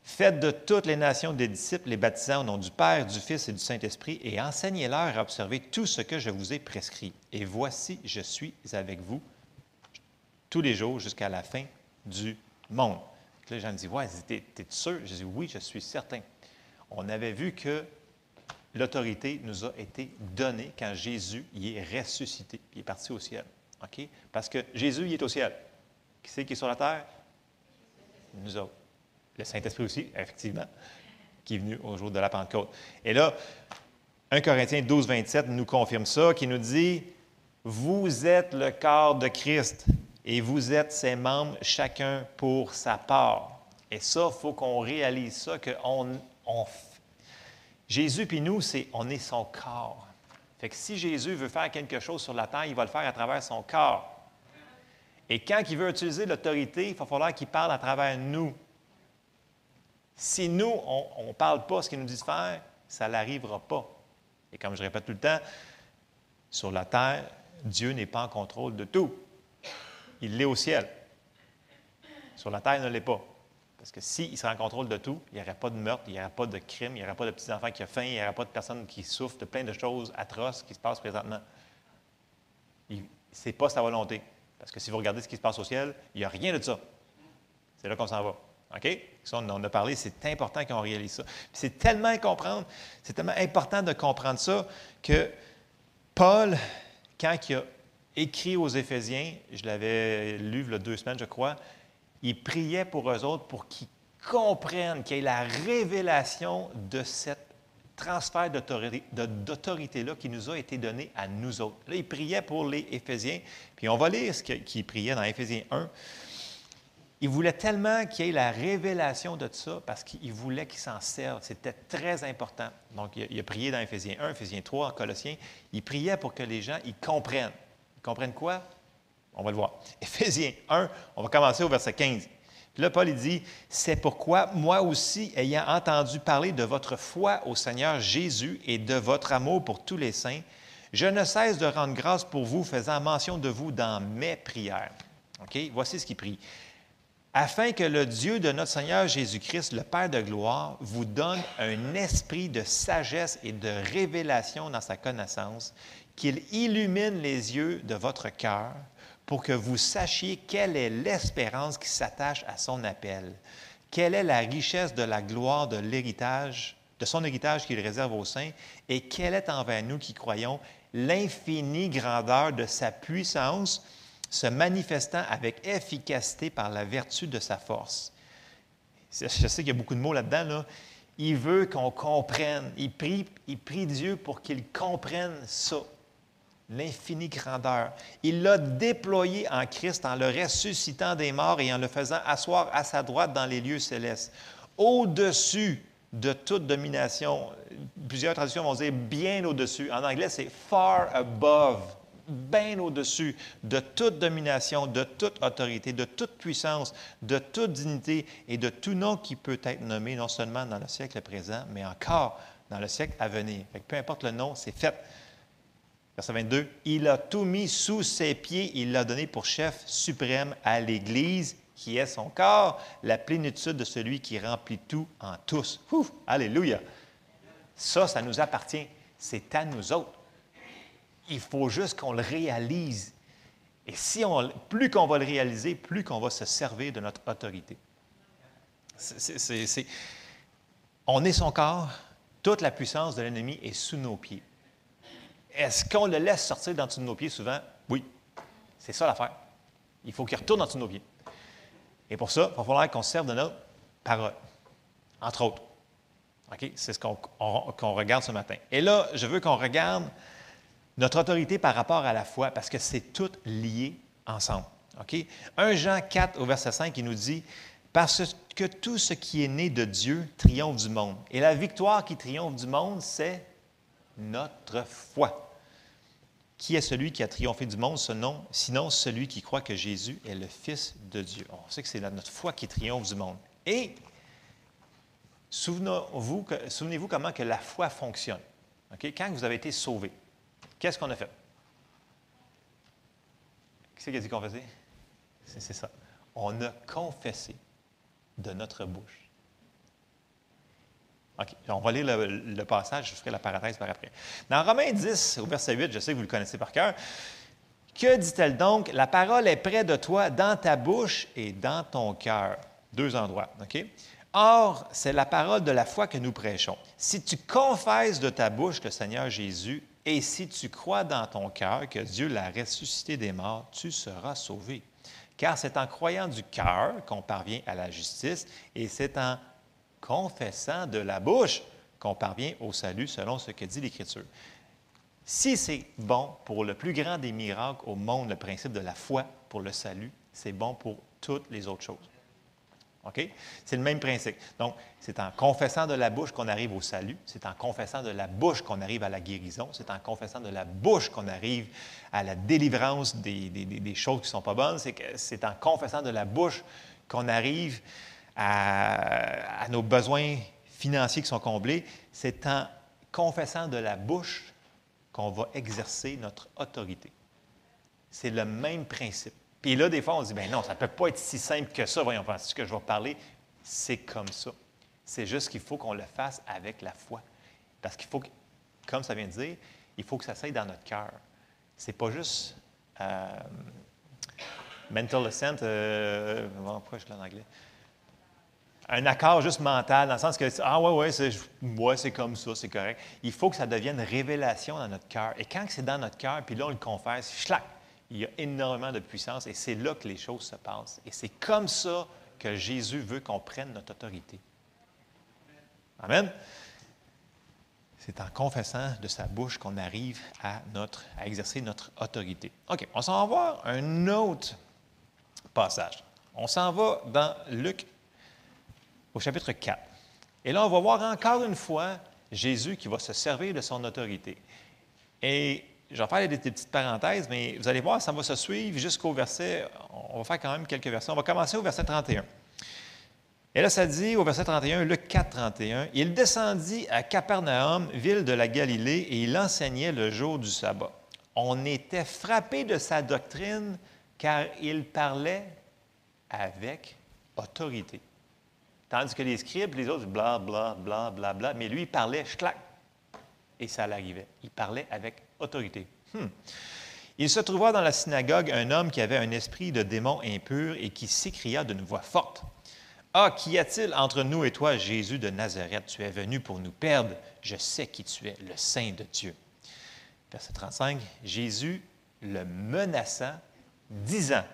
Faites de toutes les nations des disciples, les baptisant au nom du Père, du Fils et du Saint-Esprit, et enseignez-leur à observer tout ce que je vous ai prescrit. Et voici, je suis avec vous tous les jours jusqu'à la fin du monde. Les gens me disent Ouais, t'es sûr? Je dis Oui, je suis certain. On avait vu que l'autorité nous a été donnée quand Jésus y est ressuscité, il est parti au ciel. OK? Parce que Jésus, il est au ciel. Qui c'est qui est sur la terre? Nous autres. Le Saint-Esprit aussi, effectivement, qui est venu au jour de la Pentecôte. Et là, 1 Corinthiens 12, 27 nous confirme ça, qui nous dit Vous êtes le corps de Christ et vous êtes ses membres, chacun pour sa part. Et ça, il faut qu'on réalise ça, que on, Jésus puis nous, c'est, on est son corps. Fait que si Jésus veut faire quelque chose sur la terre, il va le faire à travers son corps. Et quand il veut utiliser l'autorité, il va falloir qu'il parle à travers nous. Si nous, on ne parle pas ce qu'il nous dit de faire, ça n'arrivera pas. Et comme je répète tout le temps, sur la terre, Dieu n'est pas en contrôle de tout. Il l'est au ciel. Sur la terre, il ne l'est pas. Parce que s'il serait en contrôle de tout, il n'y aurait pas de meurtre, il n'y aurait pas de crime, il n'y aurait pas de petits-enfants qui ont faim, il n'y aurait pas de personnes qui souffrent de plein de choses atroces qui se passent présentement. Ce n'est pas sa volonté. Parce que si vous regardez ce qui se passe au ciel, il n'y a rien de ça. C'est là qu'on s'en va. OK? Ça, on a parlé, c'est important qu'on réalise ça. C'est tellement c'est tellement important de comprendre ça que Paul, quand il a écrit aux Éphésiens, je l'avais lu il y a deux semaines, je crois, il priait pour eux autres pour qu'ils comprenne, qu'il y ait la révélation de cette transfert d'autorité-là qui nous a été donné à nous autres. Là, il priait pour les Éphésiens, puis on va lire ce qu'il priait dans Éphésiens 1. Il voulait tellement qu'il y ait la révélation de ça parce qu'il voulait qu'il s'en serve. C'était très important. Donc, il a, prié dans Éphésiens 1, Éphésiens 3, en Colossiens. Il priait pour que les gens ils comprennent. Ils comprennent quoi? On va le voir. Éphésiens 1, on va commencer au verset 15. Puis là, Paul il dit, c'est pourquoi moi aussi, ayant entendu parler de votre foi au Seigneur Jésus et de votre amour pour tous les saints, je ne cesse de rendre grâce pour vous, faisant mention de vous dans mes prières. OK? Voici ce qu'il prie. Afin que le Dieu de notre Seigneur Jésus-Christ, le Père de gloire, vous donne un esprit de sagesse et de révélation dans sa connaissance, qu'il illumine les yeux de votre cœur pour que vous sachiez quelle est l'espérance qui s'attache à son appel, quelle est la richesse de la gloire de l'héritage, de son héritage qu'il réserve aux saints, et quelle est envers nous qui croyons l'infinie grandeur de sa puissance, se manifestant avec efficacité par la vertu de sa force. Je sais qu'il y a beaucoup de mots là-dedans. Là. Il veut qu'on comprenne. Il prie, il prie Dieu pour qu'il comprenne ça l'infinie grandeur. Il l'a déployé en Christ en le ressuscitant des morts et en le faisant asseoir à sa droite dans les lieux célestes, au-dessus de toute domination. Plusieurs traductions vont dire bien au-dessus. En anglais, c'est far above, bien au-dessus de toute domination, de toute autorité, de toute puissance, de toute dignité et de tout nom qui peut être nommé, non seulement dans le siècle présent, mais encore dans le siècle à venir. peu importe le nom, c'est fait. Verset 22, il a tout mis sous ses pieds, il l'a donné pour chef suprême à l'Église, qui est son corps, la plénitude de celui qui remplit tout en tous. alléluia. Ça, ça nous appartient. C'est à nous autres. Il faut juste qu'on le réalise. Et si on, plus qu'on va le réaliser, plus qu'on va se servir de notre autorité. on est son corps, toute la puissance de l'ennemi est sous nos pieds. Est-ce qu'on le laisse sortir dans de nos pieds souvent? Oui. C'est ça l'affaire. Il faut qu'il retourne dans de nos pieds. Et pour ça, il va falloir qu'on serve de notre parole, entre autres. C'est ce qu'on regarde ce matin. Et là, je veux qu'on regarde notre autorité par rapport à la foi, parce que c'est tout lié ensemble. OK? 1 Jean 4, au verset 5, il nous dit Parce que tout ce qui est né de Dieu triomphe du monde. Et la victoire qui triomphe du monde, c'est notre foi. Qui est celui qui a triomphé du monde, ce nom, sinon celui qui croit que Jésus est le Fils de Dieu? On sait que c'est notre foi qui triomphe du monde. Et souvenez-vous, souvenez comment que la foi fonctionne. Quand vous avez été sauvé, qu'est-ce qu'on a fait? Qu'est-ce qu'il a dit qu'on faisait? C'est ça. On a confessé de notre bouche On va lire le, passage, je ferai la parenthèse par après. Dans Romains 10, au verset 8, je sais que vous le connaissez par cœur. Que dit-elle donc? La parole est près de toi, dans ta bouche et dans ton cœur. Deux endroits. OK? Or, c'est la parole de la foi que nous prêchons. Si tu confesses de ta bouche le Seigneur Jésus et si tu crois dans ton cœur que Dieu l'a ressuscité des morts, tu seras sauvé. Car c'est en croyant du cœur qu'on parvient à la justice et c'est en confessant de la bouche qu'on parvient au salut selon ce que dit l'Écriture. Si c'est bon pour le plus grand des miracles au monde, le principe de la foi pour le salut, c'est bon pour toutes les autres choses. OK? C'est le même principe. Donc, c'est en confessant de la bouche qu'on arrive au salut, c'est en confessant de la bouche qu'on arrive à la guérison, c'est en confessant de la bouche qu'on arrive à la délivrance des, des choses qui ne sont pas bonnes, c'est en confessant de la bouche qu'on arrive à, nos besoins financiers qui sont comblés, c'est en confessant de la bouche qu'on va exercer notre autorité. C'est le même principe. Puis là, des fois, on se dit, ben non, ça ne peut pas être si simple que ça. Voyons, ce que je vais parler, c'est comme ça. C'est juste qu'il faut qu'on le fasse avec la foi. Parce qu'il faut, comme ça vient de dire, il faut que ça s'aille dans notre cœur. C'est pas juste euh, mental assent, euh, pourquoi je l'ai en anglais? Un accord juste mental, dans le sens que, ah ouais, ouais, c'est, comme ça, c'est correct. Il faut que ça devienne révélation dans notre cœur. Et quand c'est dans notre cœur, puis là, on le confesse, schlac, il y a énormément de puissance et c'est là que les choses se passent. Et c'est comme ça que Jésus veut qu'on prenne notre autorité. Amen. C'est en confessant de sa bouche qu'on arrive à, notre, à exercer notre autorité. OK, on s'en va voir un autre passage. On s'en va dans Luc au chapitre 4. Et là, on va voir encore une fois Jésus qui va se servir de son autorité. Et je vais faire des, petites parenthèses, mais vous allez voir, ça va se suivre jusqu'au verset, on va faire quand même quelques versets. On va commencer au verset 31. Et là, ça dit au verset 31, Luc 4, 31, Il descendit à Capernaum, ville de la Galilée, et il enseignait le jour du sabbat. On était frappé de sa doctrine car il parlait avec autorité. Tandis que les scribes, les autres, bla, bla, bla, bla, bla, mais lui, il parlait, clac, et ça l'arrivait. Il parlait avec autorité. Hmm. Il se trouva dans la synagogue un homme qui avait un esprit de démon impur et qui s'écria d'une voix forte. Ah, qu'y a-t-il entre nous et toi, Jésus de Nazareth? Tu es venu pour nous perdre. Je sais qui tu es, le Saint de Dieu. Verset 35, Jésus le menaça, disant,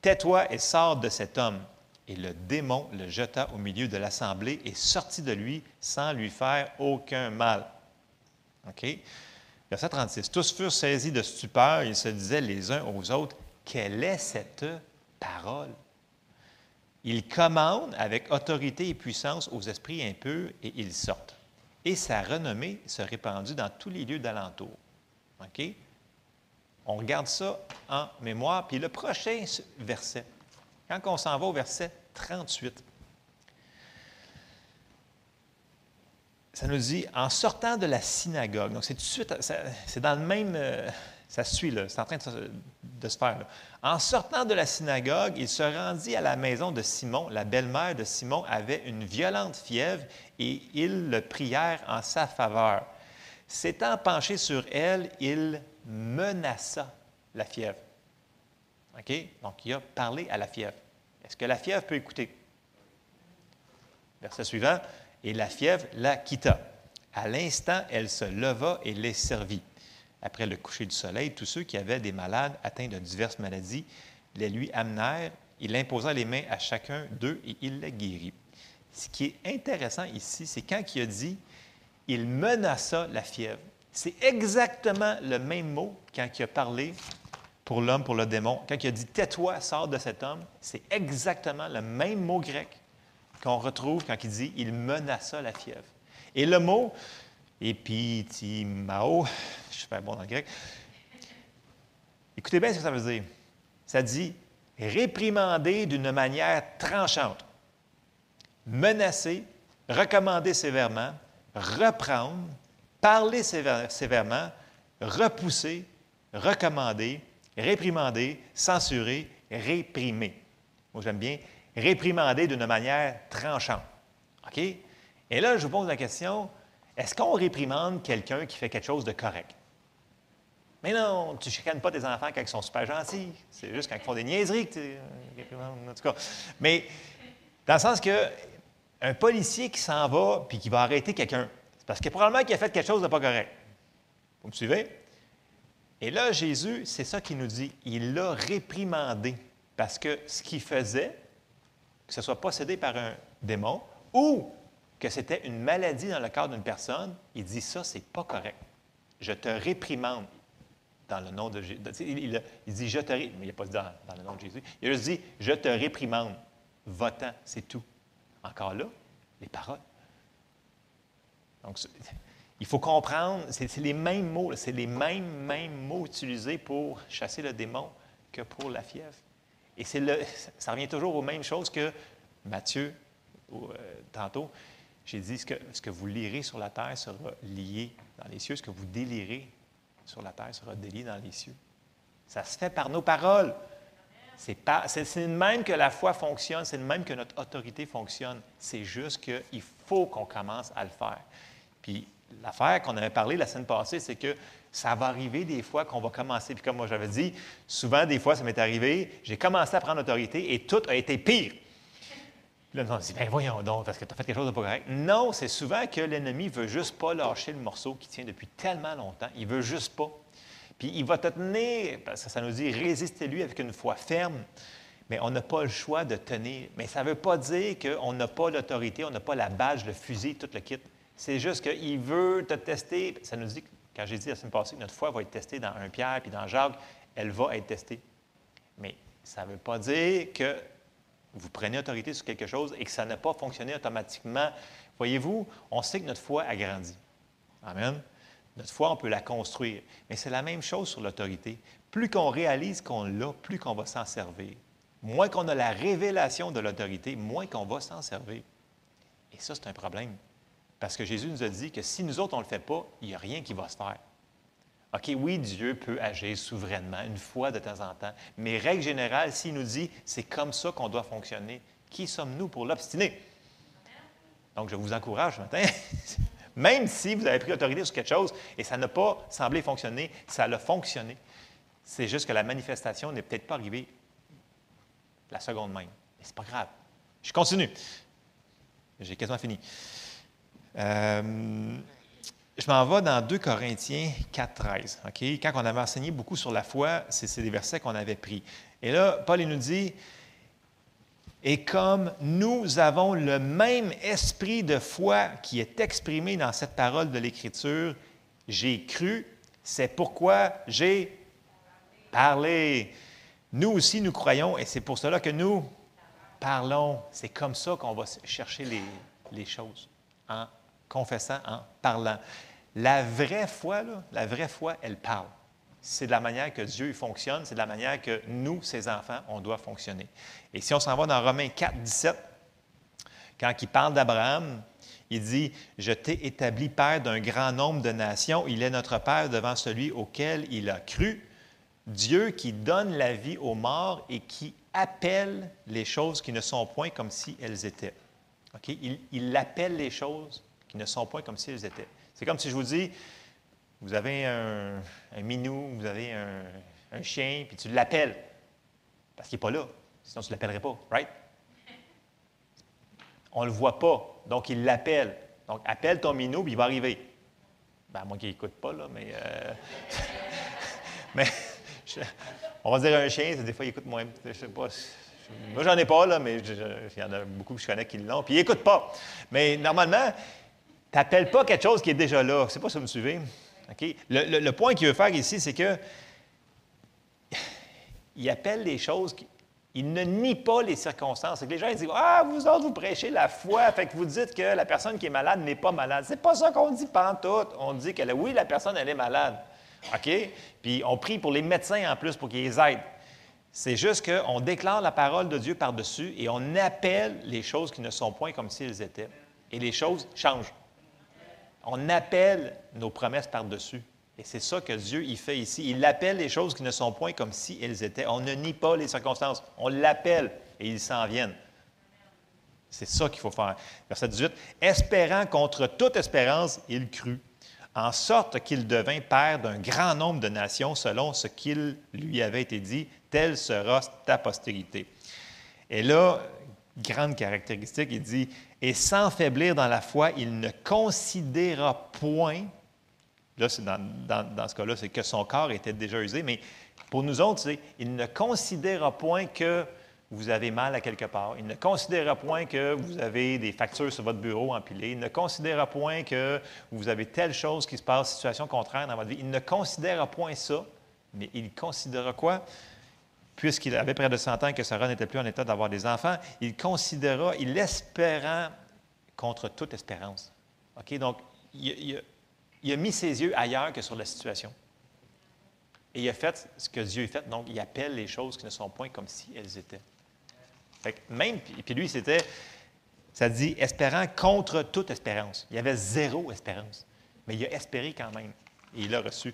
Tais-toi et sors de cet homme. Et le démon le jeta au milieu de l'assemblée et sortit de lui sans lui faire aucun mal. OK? Verset 36. Tous furent saisis de stupeur. Ils se disaient les uns aux autres Quelle est cette parole? Il commande avec autorité et puissance aux esprits impurs et ils sortent. Et sa renommée se répandit dans tous les lieux d'alentour. OK? On regarde ça en mémoire. Puis le prochain verset, quand on s'en va au verset 38, ça nous dit en sortant de la synagogue. Donc, c'est tout de suite, c'est dans le même. Euh, ça suit, là, c'est en train de, se faire. En sortant de la synagogue, il se rendit à la maison de Simon. La belle-mère de Simon avait une violente fièvre et ils le prièrent en sa faveur. S'étant penché sur elle, il menaça la fièvre. OK? Donc, il a parlé à la fièvre. Est-ce que la fièvre peut écouter? Verset suivant et la fièvre la quitta. À l'instant, elle se leva et les servit. Après le coucher du soleil, tous ceux qui avaient des malades atteints de diverses maladies les lui amenèrent. Il imposa les mains à chacun d'eux et il les guérit. Ce qui est intéressant ici, c'est quand il a dit il menaça la fièvre. C'est exactement le même mot quand il a parlé pour l'homme, pour le démon. Quand il a dit Tais-toi, sors de cet homme, c'est exactement le même mot grec qu'on retrouve quand il dit il menaça la fièvre. Et le mot épitimao, je suis pas bon dans le grec, écoutez bien ce que ça veut dire. Ça dit réprimander d'une manière tranchante, menacer, recommander sévèrement, reprendre, parler sévèrement, repousser, recommander, réprimander, censurer, réprimer. Moi, j'aime bien réprimander d'une manière tranchante. OK? Et là, je vous pose la question, est-ce qu'on réprimande quelqu'un qui fait quelque chose de correct? Mais non, tu ne chicanes pas tes enfants quand ils sont super gentils. C'est juste quand ils font des niaiseries que tu réprimandes. Mais dans le sens que un policier qui s'en va puis qui va arrêter quelqu'un, c'est parce que probablement qu'il a fait quelque chose de pas correct. Vous me suivez? Et là, Jésus, c'est ça qu'il nous dit. Il l'a réprimandé parce que ce qu'il faisait, que ce soit possédé par un démon ou que c'était une maladie dans le corps d'une personne, il dit ça, c'est pas correct. Je te réprimande dans le nom de Jésus. Il, dit je te mais il n'a pas dit dans, le nom de Jésus. Il a juste dit je te réprimande. Votant, c'est tout. Encore là, les paroles. Donc, il faut comprendre, c'est les mêmes mots, c'est les mêmes, mêmes mots utilisés pour chasser le démon que pour la fièvre. Et le, ça revient toujours aux mêmes choses que Matthieu, euh, tantôt. J'ai dit ce que, ce que vous lirez sur la terre sera lié dans les cieux, ce que vous délirez sur la terre sera délié dans les cieux. Ça se fait par nos paroles. C'est, le même que la foi fonctionne, c'est le même que notre autorité fonctionne. C'est juste qu'il faut qu'on commence à le faire. Puis l'affaire qu'on avait parlé la semaine passée, c'est que ça va arriver des fois qu'on va commencer, puis comme moi j'avais dit, souvent des fois ça m'est arrivé, j'ai commencé à prendre autorité et tout a été pire. Là, on se dit, ben voyons donc, parce que tu as fait quelque chose de pas correct. Non, c'est souvent que l'ennemi ne veut juste pas lâcher le morceau qui tient depuis tellement longtemps. Il veut juste pas. Puis il va te tenir, parce que ça nous dit, résistez-lui avec une foi ferme. mais on n'a pas le choix de tenir. Mais ça ne veut pas dire qu'on n'a pas l'autorité, on n'a pas la badge, le fusil, tout le kit. C'est juste qu'il veut te tester. Ça nous dit, quand j'ai dit la semaine passée que notre foi va être testée dans un Pierre puis dans Jacques, elle va être testée. Mais ça ne veut pas dire que vous prenez autorité sur quelque chose et que ça n'a pas fonctionné automatiquement. Voyez-vous, on sait que notre foi a grandi. Amen. Notre foi, on peut la construire. Mais c'est la même chose sur l'autorité. Plus qu'on réalise qu'on l'a, plus qu'on va s'en servir. Moins qu'on a la révélation de l'autorité, moins qu'on va s'en servir. Et ça, c'est un problème. Parce que Jésus nous a dit que si nous autres, on ne le fait pas, il n'y a rien qui va se faire. OK, oui, Dieu peut agir souverainement une fois de temps en temps, mais règle générale, s'il nous dit c'est comme ça qu'on doit fonctionner, qui sommes-nous pour l'obstiner? Donc, je vous encourage ce matin, même si vous avez pris autorité sur quelque chose et ça n'a pas semblé fonctionner, ça a fonctionné. C'est juste que la manifestation n'est peut-être pas arrivée la seconde même. Mais ce pas grave. Je continue. J'ai quasiment fini. Euh, je m'en vais dans 2 Corinthiens 4, 13. Quand on avait enseigné beaucoup sur la foi, c'est des versets qu'on avait pris. Et là, Paul il nous dit Et comme nous avons le même esprit de foi qui est exprimé dans cette parole de l'Écriture, j'ai cru, c'est pourquoi j'ai parlé. Nous aussi, nous croyons, et c'est pour cela que nous parlons. C'est comme ça qu'on va chercher les, choses en confessant, en parlant. La vraie foi, la vraie foi, elle parle. C'est de la manière que Dieu fonctionne, c'est de la manière que nous, ses enfants, on doit fonctionner. Et si on s'en va dans Romains 4, 17, quand il parle d'Abraham, il dit, Je t'ai établi père d'un grand nombre de nations, il est notre père devant celui auquel il a cru, Dieu qui donne la vie aux morts et qui appelle les choses qui ne sont point comme si elles étaient. Il, il appelle les choses ne sont pas comme s'ils étaient. C'est comme si je vous dis, vous avez un, minou, vous avez un, chien, puis tu l'appelles, parce qu'il n'est pas là. Sinon, tu ne l'appellerais pas, right? On ne le voit pas, donc il l'appelle. Donc, appelle ton minou, puis il va arriver. Ben, moi qui n'écoute pas, là, mais... Euh, mais on va dire un chien, des fois, il écoute moins. Je sais pas. Moi, j'en ai pas, là, mais il y en a beaucoup que je connais qui l'ont, puis ils n'écoutent pas. Mais normalement, tu n'appelles pas quelque chose qui est déjà là. C'est pas ça, vous me suivez? Le, point qu'il veut faire ici, c'est que il appelle les choses, qui, il ne nie pas les circonstances. Les gens ils disent Ah, vous autres, vous prêchez la foi, fait que vous dites que la personne qui est malade n'est pas malade. C'est pas ça qu'on dit tout. On dit que oui, la personne, elle est malade. OK? Puis on prie pour les médecins en plus pour qu'ils les aident. C'est juste qu'on déclare la parole de Dieu par-dessus et on appelle les choses qui ne sont point comme si elles étaient. Et les choses changent. On appelle nos promesses par-dessus. Et c'est ça que Dieu y fait ici. Il appelle les choses qui ne sont point comme si elles étaient. On ne nie pas les circonstances. On l'appelle et ils s'en viennent. C'est ça qu'il faut faire. Verset 18. Espérant contre toute espérance, il crut, en sorte qu'il devint père d'un grand nombre de nations selon ce qu'il lui avait été dit, telle sera ta postérité. Et là, grande caractéristique, il dit, et sans faiblir dans la foi, il ne considéra point, là, dans, ce cas-là, c'est que son corps était déjà usé, mais pour nous autres, il ne considéra point que vous avez mal à quelque part. Il ne considéra point que vous avez des factures sur votre bureau empilées. Il ne considéra point que vous avez telle chose qui se passe, situation contraire dans votre vie. Il ne considéra point ça, mais il considéra quoi? Puisqu'il avait près de 100 ans que Sarah n'était plus en état d'avoir des enfants, il considéra, il espérant contre toute espérance. OK? Donc, il, a mis ses yeux ailleurs que sur la situation. Et il a fait ce que Dieu a fait. Donc, il appelle les choses qui ne sont point comme si elles étaient. Fait même, puis lui, c'était, ça dit, espérant contre toute espérance. Il y avait zéro espérance. Mais il a espéré quand même. Et il a reçu.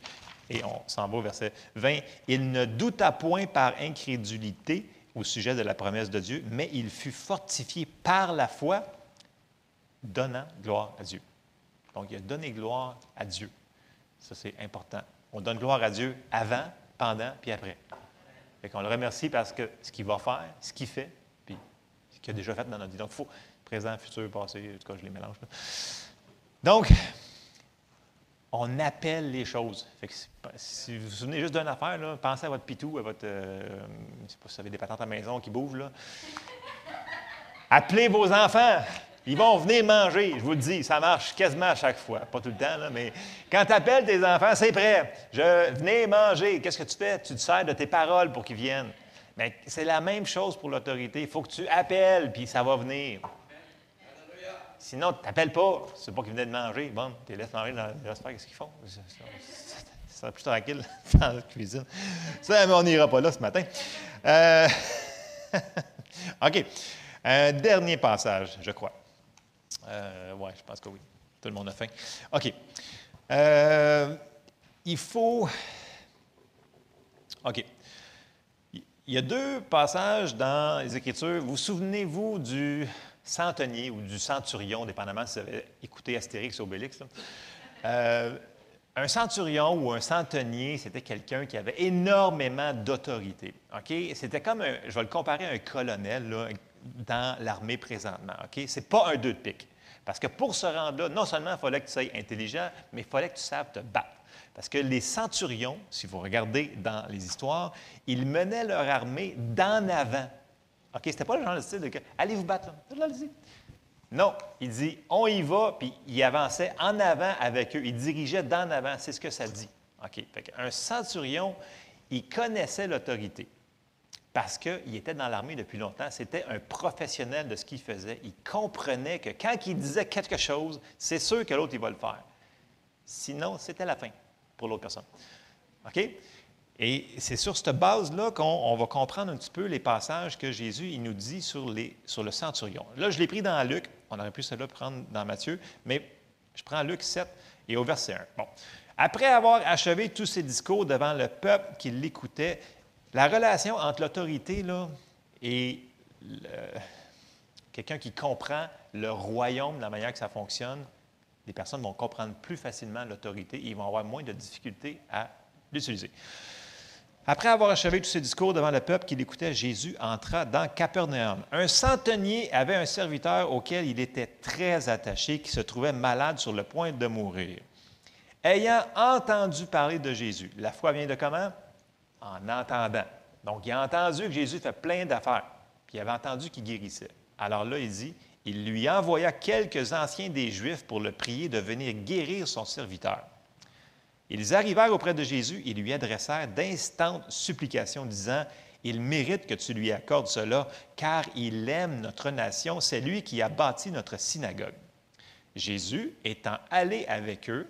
Et on s'en va au verset 20. Il ne douta point par incrédulité au sujet de la promesse de Dieu, mais il fut fortifié par la foi, donnant gloire à Dieu. Donc, il a donné gloire à Dieu. Ça, c'est important. On donne gloire à Dieu avant, pendant, puis après. Fait qu'on le remercie parce que ce qu'il va faire, ce qu'il fait, puis ce qu'il a déjà fait dans notre vie. Donc, il faut présent, futur, passé, en tout cas, je les mélange. Donc, on appelle les choses. si vous vous souvenez juste d'une affaire, pensez à votre pitou, à votre. Euh, je ne sais pas si vous avez des patentes à la maison qui bougent. Appelez vos enfants. Ils vont venir manger, je vous le dis, ça marche quasiment à chaque fois. Pas tout le temps, mais quand tu appelles tes enfants, c'est prêt. Je venez manger. Qu'est-ce que tu fais? Tu te sers de tes paroles pour qu'ils viennent. Mais c'est la même chose pour l'autorité. Il faut que tu appelles, puis ça va venir. Sinon, tu n'appelles pas. C'est pas qu'ils venaient de manger. Bon, tu les laisses manger dans le restaurant. Qu'est-ce qu'ils font? Serait plus tranquille dans la cuisine. Ça, mais on n'ira pas là ce matin. Euh, OK. Un dernier passage, je crois. Euh, oui, je pense que oui. Tout le monde a faim. OK. Euh, il faut. OK. Il y a deux passages dans les Écritures. Vous souvenez-vous du centenier ou du centurion, dépendamment si vous avez écouté Astérix ou Obélix? Euh, un centurion ou un centenier, c'était quelqu'un qui avait énormément d'autorité. OK? C'était comme, un, je vais le comparer à un colonel dans l'armée présentement. OK? Ce n'est pas un deux de pique. Parce que pour se rendre là, non seulement il fallait que tu sois intelligent, mais il fallait que tu saches te battre. Parce que les centurions, si vous regardez dans les histoires, ils menaient leur armée d'en avant. OK, c'était pas le genre de style de allez vous battre là? Non, il dit on y va, puis il avançait en avant avec eux. Il dirigeait d'en avant. C'est ce que ça dit. OK. un centurion, il connaissait l'autorité parce qu'il était dans l'armée depuis longtemps. C'était un professionnel de ce qu'il faisait. Il comprenait que quand il disait quelque chose, c'est sûr que l'autre, il va le faire. Sinon, c'était la fin pour l'autre personne. OK? Et c'est sur cette base-là qu'on va comprendre un petit peu les passages que Jésus il nous dit sur, le centurion. Là, je l'ai pris dans Luc. On aurait pu cela prendre dans Matthieu, mais je prends Luc 7 et au verset 1. Bon. Après avoir achevé tous ses discours devant le peuple qui l'écoutait, la relation entre l'autorité et quelqu'un qui comprend le royaume, la manière que ça fonctionne, les personnes vont comprendre plus facilement l'autorité et ils vont avoir moins de difficultés à l'utiliser. Après avoir achevé tous ses discours devant le peuple qui l'écoutait, Jésus entra dans Capernaum. Un centenier avait un serviteur auquel il était très attaché, qui se trouvait malade sur le point de mourir. Ayant entendu parler de Jésus, la foi vient de comment? en entendant. Donc, il a entendu que Jésus fait plein d'affaires, puis il avait entendu qu'il guérissait. Alors là, il dit, il lui envoya quelques anciens des Juifs pour le prier de venir guérir son serviteur. Ils arrivèrent auprès de Jésus et lui adressèrent d'instantes supplications, disant, Il mérite que tu lui accordes cela, car il aime notre nation, c'est lui qui a bâti notre synagogue. Jésus, étant allé avec eux,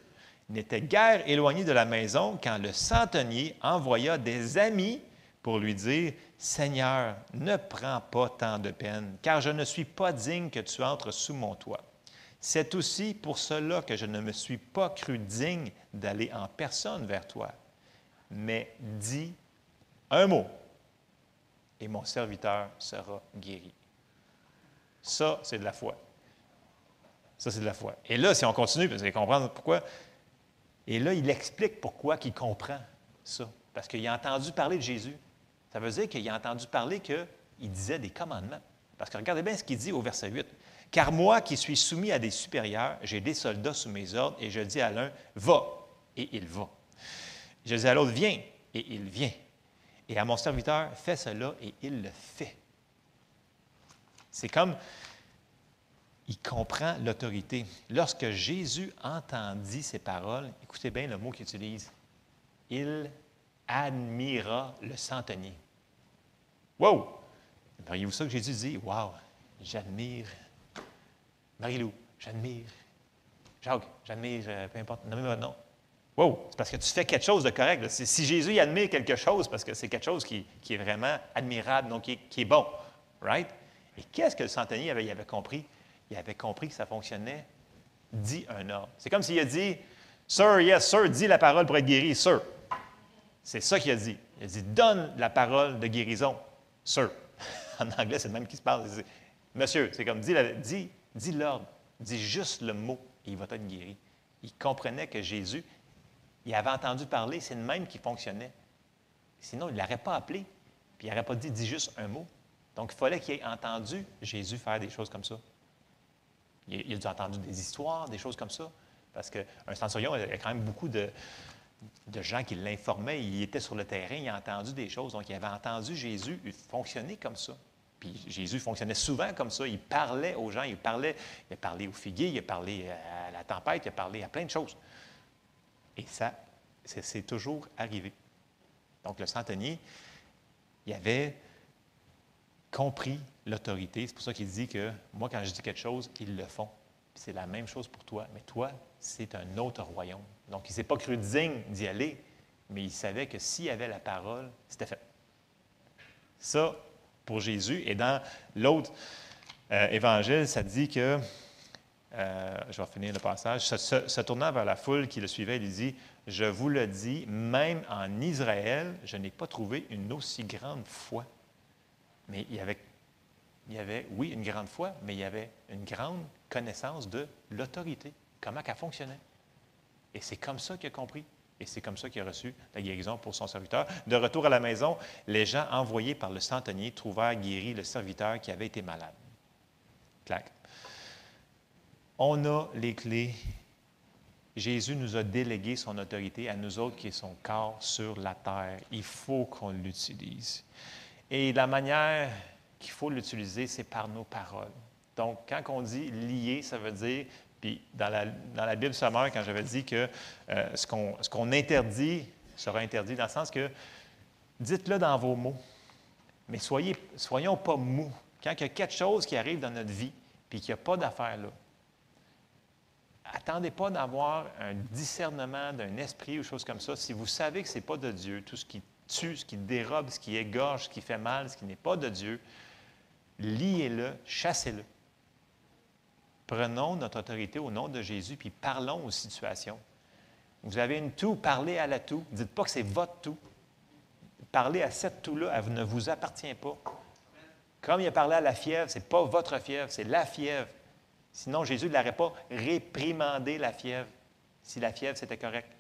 n'était guère éloigné de la maison quand le centenier envoya des amis pour lui dire, Seigneur, ne prends pas tant de peine, car je ne suis pas digne que tu entres sous mon toit. C'est aussi pour cela que je ne me suis pas cru digne d'aller en personne vers toi. Mais dis un mot, et mon serviteur sera guéri. Ça, c'est de la foi. Ça, c'est de la foi. Et là, si on continue, vous allez comprendre pourquoi et là, il explique pourquoi il comprend ça. Parce qu'il a entendu parler de Jésus. Ça veut dire qu'il a entendu parler qu'il disait des commandements. Parce que regardez bien ce qu'il dit au verset 8. Car moi qui suis soumis à des supérieurs, j'ai des soldats sous mes ordres, et je dis à l'un, va, et il va. Je dis à l'autre, viens, et il vient. Et à mon serviteur, fais cela, et il le fait. C'est comme, il comprend l'autorité. Lorsque Jésus entendit ces paroles, écoutez bien le mot qu'il utilise, il admira le centenier. Wow! Voyez-vous ça que Jésus dit? Wow! J'admire. Marie-Lou, j'admire. Jacques, j'admire, euh, peu importe, nommez votre nom. Wow! C'est parce que tu fais quelque chose de correct. Si Jésus admire quelque chose, parce que c'est quelque chose qui, est vraiment admirable, donc qui, est bon. Right? Et qu'est-ce que le centenier avait, avait compris? il avait compris que ça fonctionnait, dit un ordre. C'est comme s'il a dit Sir, yes, sir, dis la parole pour être guéri, sir. C'est ça qu'il a dit. Il a dit Donne la parole de guérison, sir. en anglais, c'est le même qui se parle. Monsieur, c'est comme dis, dis, dis l'ordre, dis juste le mot et il va être guéri. Il comprenait que Jésus, il avait entendu parler, c'est le même qui fonctionnait. Sinon, il ne l'aurait pas appelé, puis il n'aurait pas dit dis juste un mot. Donc, il fallait qu'il ait entendu Jésus faire des choses comme ça. Il, a entendu des histoires, des choses comme ça. Parce qu'un centurion, il y a quand même beaucoup de, de gens qui l'informaient. Il était sur le terrain, il a entendu des choses. Donc, il avait entendu Jésus fonctionner comme ça. Puis Jésus fonctionnait souvent comme ça. Il parlait aux gens, il parlait, il a parlé aux figuiers, il a parlé à la tempête, il a parlé à plein de choses. Et ça, c'est toujours arrivé. Donc, le centenier, il avait compris l'autorité. C'est pour ça qu'il dit que moi, quand je dis quelque chose, ils le font. C'est la même chose pour toi. Mais toi, c'est un autre royaume. Donc, il ne s'est pas cru digne d'y aller, mais il savait que s'il avait la parole, c'était fait. Ça, pour Jésus. Et dans l'autre euh, évangile, ça dit que, euh, je vais finir le passage, se, tournant vers la foule qui le suivait, il dit, je vous le dis, même en Israël, je n'ai pas trouvé une aussi grande foi. Mais il y avait, il y avait, oui, une grande foi, mais il y avait une grande connaissance de l'autorité, comment elle fonctionnait. Et c'est comme ça qu'il a compris. Et c'est comme ça qu'il a reçu la guérison pour son serviteur. De retour à la maison, les gens envoyés par le centenier trouvèrent guéri le serviteur qui avait été malade. Clac. On a les clés. Jésus nous a délégué son autorité à nous autres qui est son corps sur la terre. Il faut qu'on l'utilise. Et la manière qu'il faut l'utiliser, c'est par nos paroles. Donc, quand on dit lier, ça veut dire puis dans la, dans la Bible sommaire, quand j'avais dit que euh, ce qu'on interdit sera interdit, dans le sens que dites-le dans vos mots, mais soyons pas mous. Quand il y a quelque chose qui arrive dans notre vie, puis qu'il n'y a pas d'affaire là, attendez pas d'avoir un discernement d'un esprit ou chose comme ça. Si vous savez que ce n'est pas de Dieu, tout ce qui tue, ce qui dérobe, ce qui égorge, ce qui fait mal, ce qui n'est pas de Dieu, liez-le, chassez-le. Prenons notre autorité au nom de Jésus, puis parlons aux situations. Vous avez une toux, parlez à la toux. Dites pas que c'est votre toux. Parlez à cette toux-là, elle ne vous appartient pas. Comme il a parlé à la fièvre, ce n'est pas votre fièvre, c'est la fièvre. Sinon, Jésus ne l'aurait pas réprimandé, la fièvre, si la fièvre, c'était correct.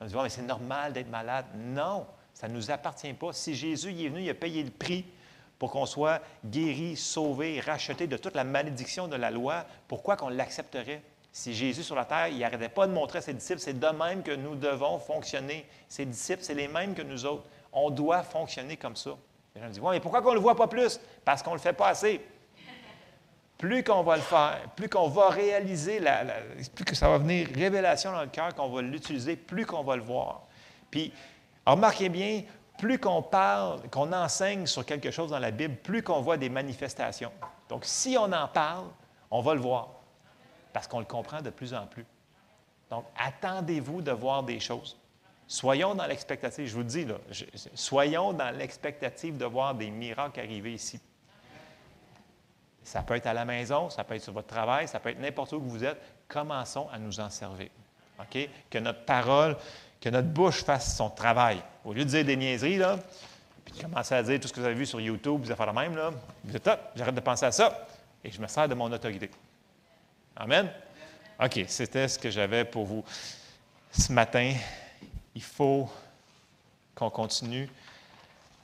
On dit, mais c'est normal d'être malade. Non, ça ne nous appartient pas. Si Jésus est venu, il a payé le prix pour qu'on soit guéri, sauvé, racheté de toute la malédiction de la loi, pourquoi qu'on l'accepterait? Si Jésus sur la terre, il n'arrêtait pas de montrer à ses disciples, c'est de même que nous devons fonctionner. Ses disciples, c'est les mêmes que nous autres. On doit fonctionner comme ça. Les gens me disent, mais pourquoi qu'on ne le voit pas plus? Parce qu'on ne le fait pas assez. Plus qu'on va le faire, plus qu'on va réaliser, plus que ça va venir révélation dans le cœur, qu'on va l'utiliser, plus qu'on va le voir. Puis, remarquez bien, plus qu'on parle, qu'on enseigne sur quelque chose dans la Bible, plus qu'on voit des manifestations. Donc, si on en parle, on va le voir, parce qu'on le comprend de plus en plus. Donc, attendez-vous de voir des choses. Soyons dans l'expectative, je vous le dis, là, soyons dans l'expectative de voir des miracles arriver ici. Ça peut être à la maison, ça peut être sur votre travail, ça peut être n'importe où que vous êtes. Commençons à nous en servir. Que notre parole que notre bouche fasse son travail. Au lieu de dire des niaiseries, là, puis de commencer à dire tout ce que vous avez vu sur YouTube, vous allez faire le même, là, vous êtes j'arrête de penser à ça et je me sers de mon autorité. Amen? OK, c'était ce que j'avais pour vous ce matin. Il faut qu'on continue.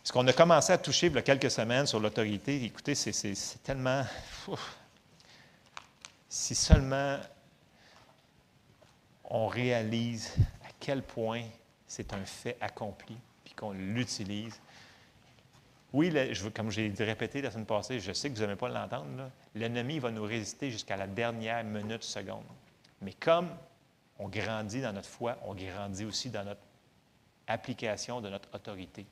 Ce qu'on a commencé à toucher il y a quelques semaines sur l'autorité, écoutez, c'est tellement. si seulement on réalise quel point c'est un fait accompli, puis qu'on l'utilise. Oui, je, comme j'ai répété la semaine passée, je sais que vous n'aimez pas l'entendre, l'ennemi va nous résister jusqu'à la dernière minute, seconde. Mais comme on grandit dans notre foi, on grandit aussi dans notre application de notre autorité.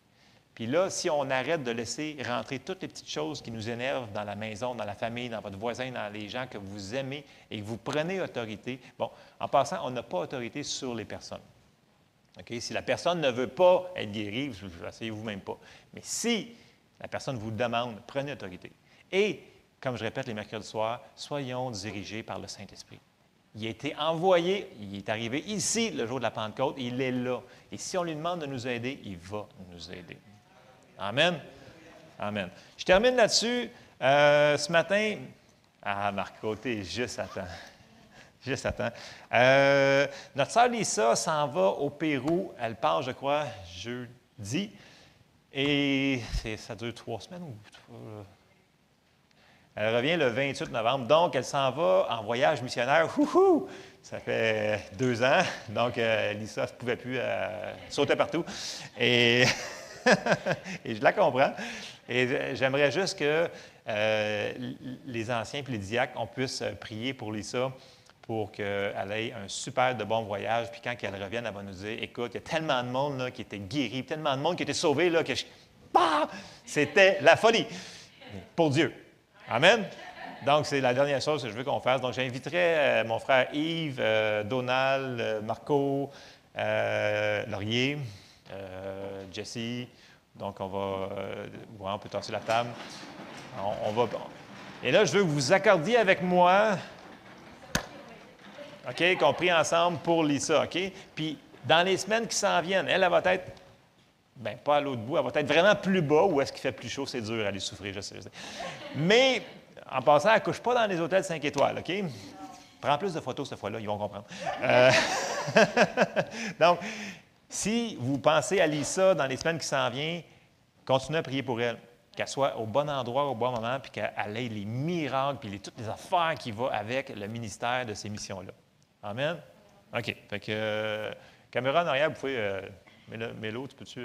Puis là, si on arrête de laisser rentrer toutes les petites choses qui nous énervent dans la maison, dans la famille, dans votre voisin, dans les gens que vous aimez et que vous prenez autorité, bon, en passant, on n'a pas autorité sur les personnes. Si la personne ne veut pas être guérie, essayez-vous même pas. Mais si la personne vous demande, prenez autorité. Et, comme je répète les mercredis soirs, soyons dirigés par le Saint-Esprit. Il a été envoyé, il est arrivé ici le jour de la Pentecôte, il est là. Et si on lui demande de nous aider, il va nous aider. Amen. Amen. Je termine là-dessus. Euh, ce matin, ah, Marco, es juste à temps. Juste attends. Euh, notre sœur Lisa s'en va au Pérou. Elle part, je crois, jeudi. Et ça dure trois semaines. Euh, elle revient le 28 novembre. Donc, elle s'en va en voyage missionnaire. Ça fait deux ans, donc euh, Lisa ne pouvait plus sauter partout. Et, je la comprends. Et j'aimerais juste que les anciens et les on puisse prier pour Lisa pour qu'elle ait un super de bon voyage. Puis quand elle revienne, elle va nous dire Écoute, il y a tellement de monde là, qui était guéri, tellement de monde qui était sauvé, là, que je... c'était la folie pour Dieu. Amen. Donc, c'est la dernière chose que je veux qu'on fasse. Donc, j'inviterai euh, mon frère Yves, euh, Donald, euh, Marco, Laurier, Jesse. Donc, on va. on peut tasser la table. On, va. Et là, je veux que vous accordiez avec moi. OK? Qu'on prie ensemble pour Lisa. OK? Puis, dans les semaines qui s'en viennent, elle, elle va être Bien, pas à l'autre bout. Elle va être vraiment plus bas ou est-ce qu'il fait plus chaud, c'est dur à aller souffrir, je sais. Mais en passant, elle ne couche pas dans les hôtels 5 étoiles, OK? Prends plus de photos cette fois-là, ils vont comprendre. Euh, donc, si vous pensez à Lisa dans les semaines qui s'en viennent, continuez à prier pour elle. Qu'elle soit au bon endroit, au bon moment, puis qu'elle ait les miracles, puis toutes les affaires qui vont avec le ministère de ces missions-là. Amen? OK. Fait que, euh, caméra en arrière, vous pouvez. Euh, mais l'autre, peux-tu.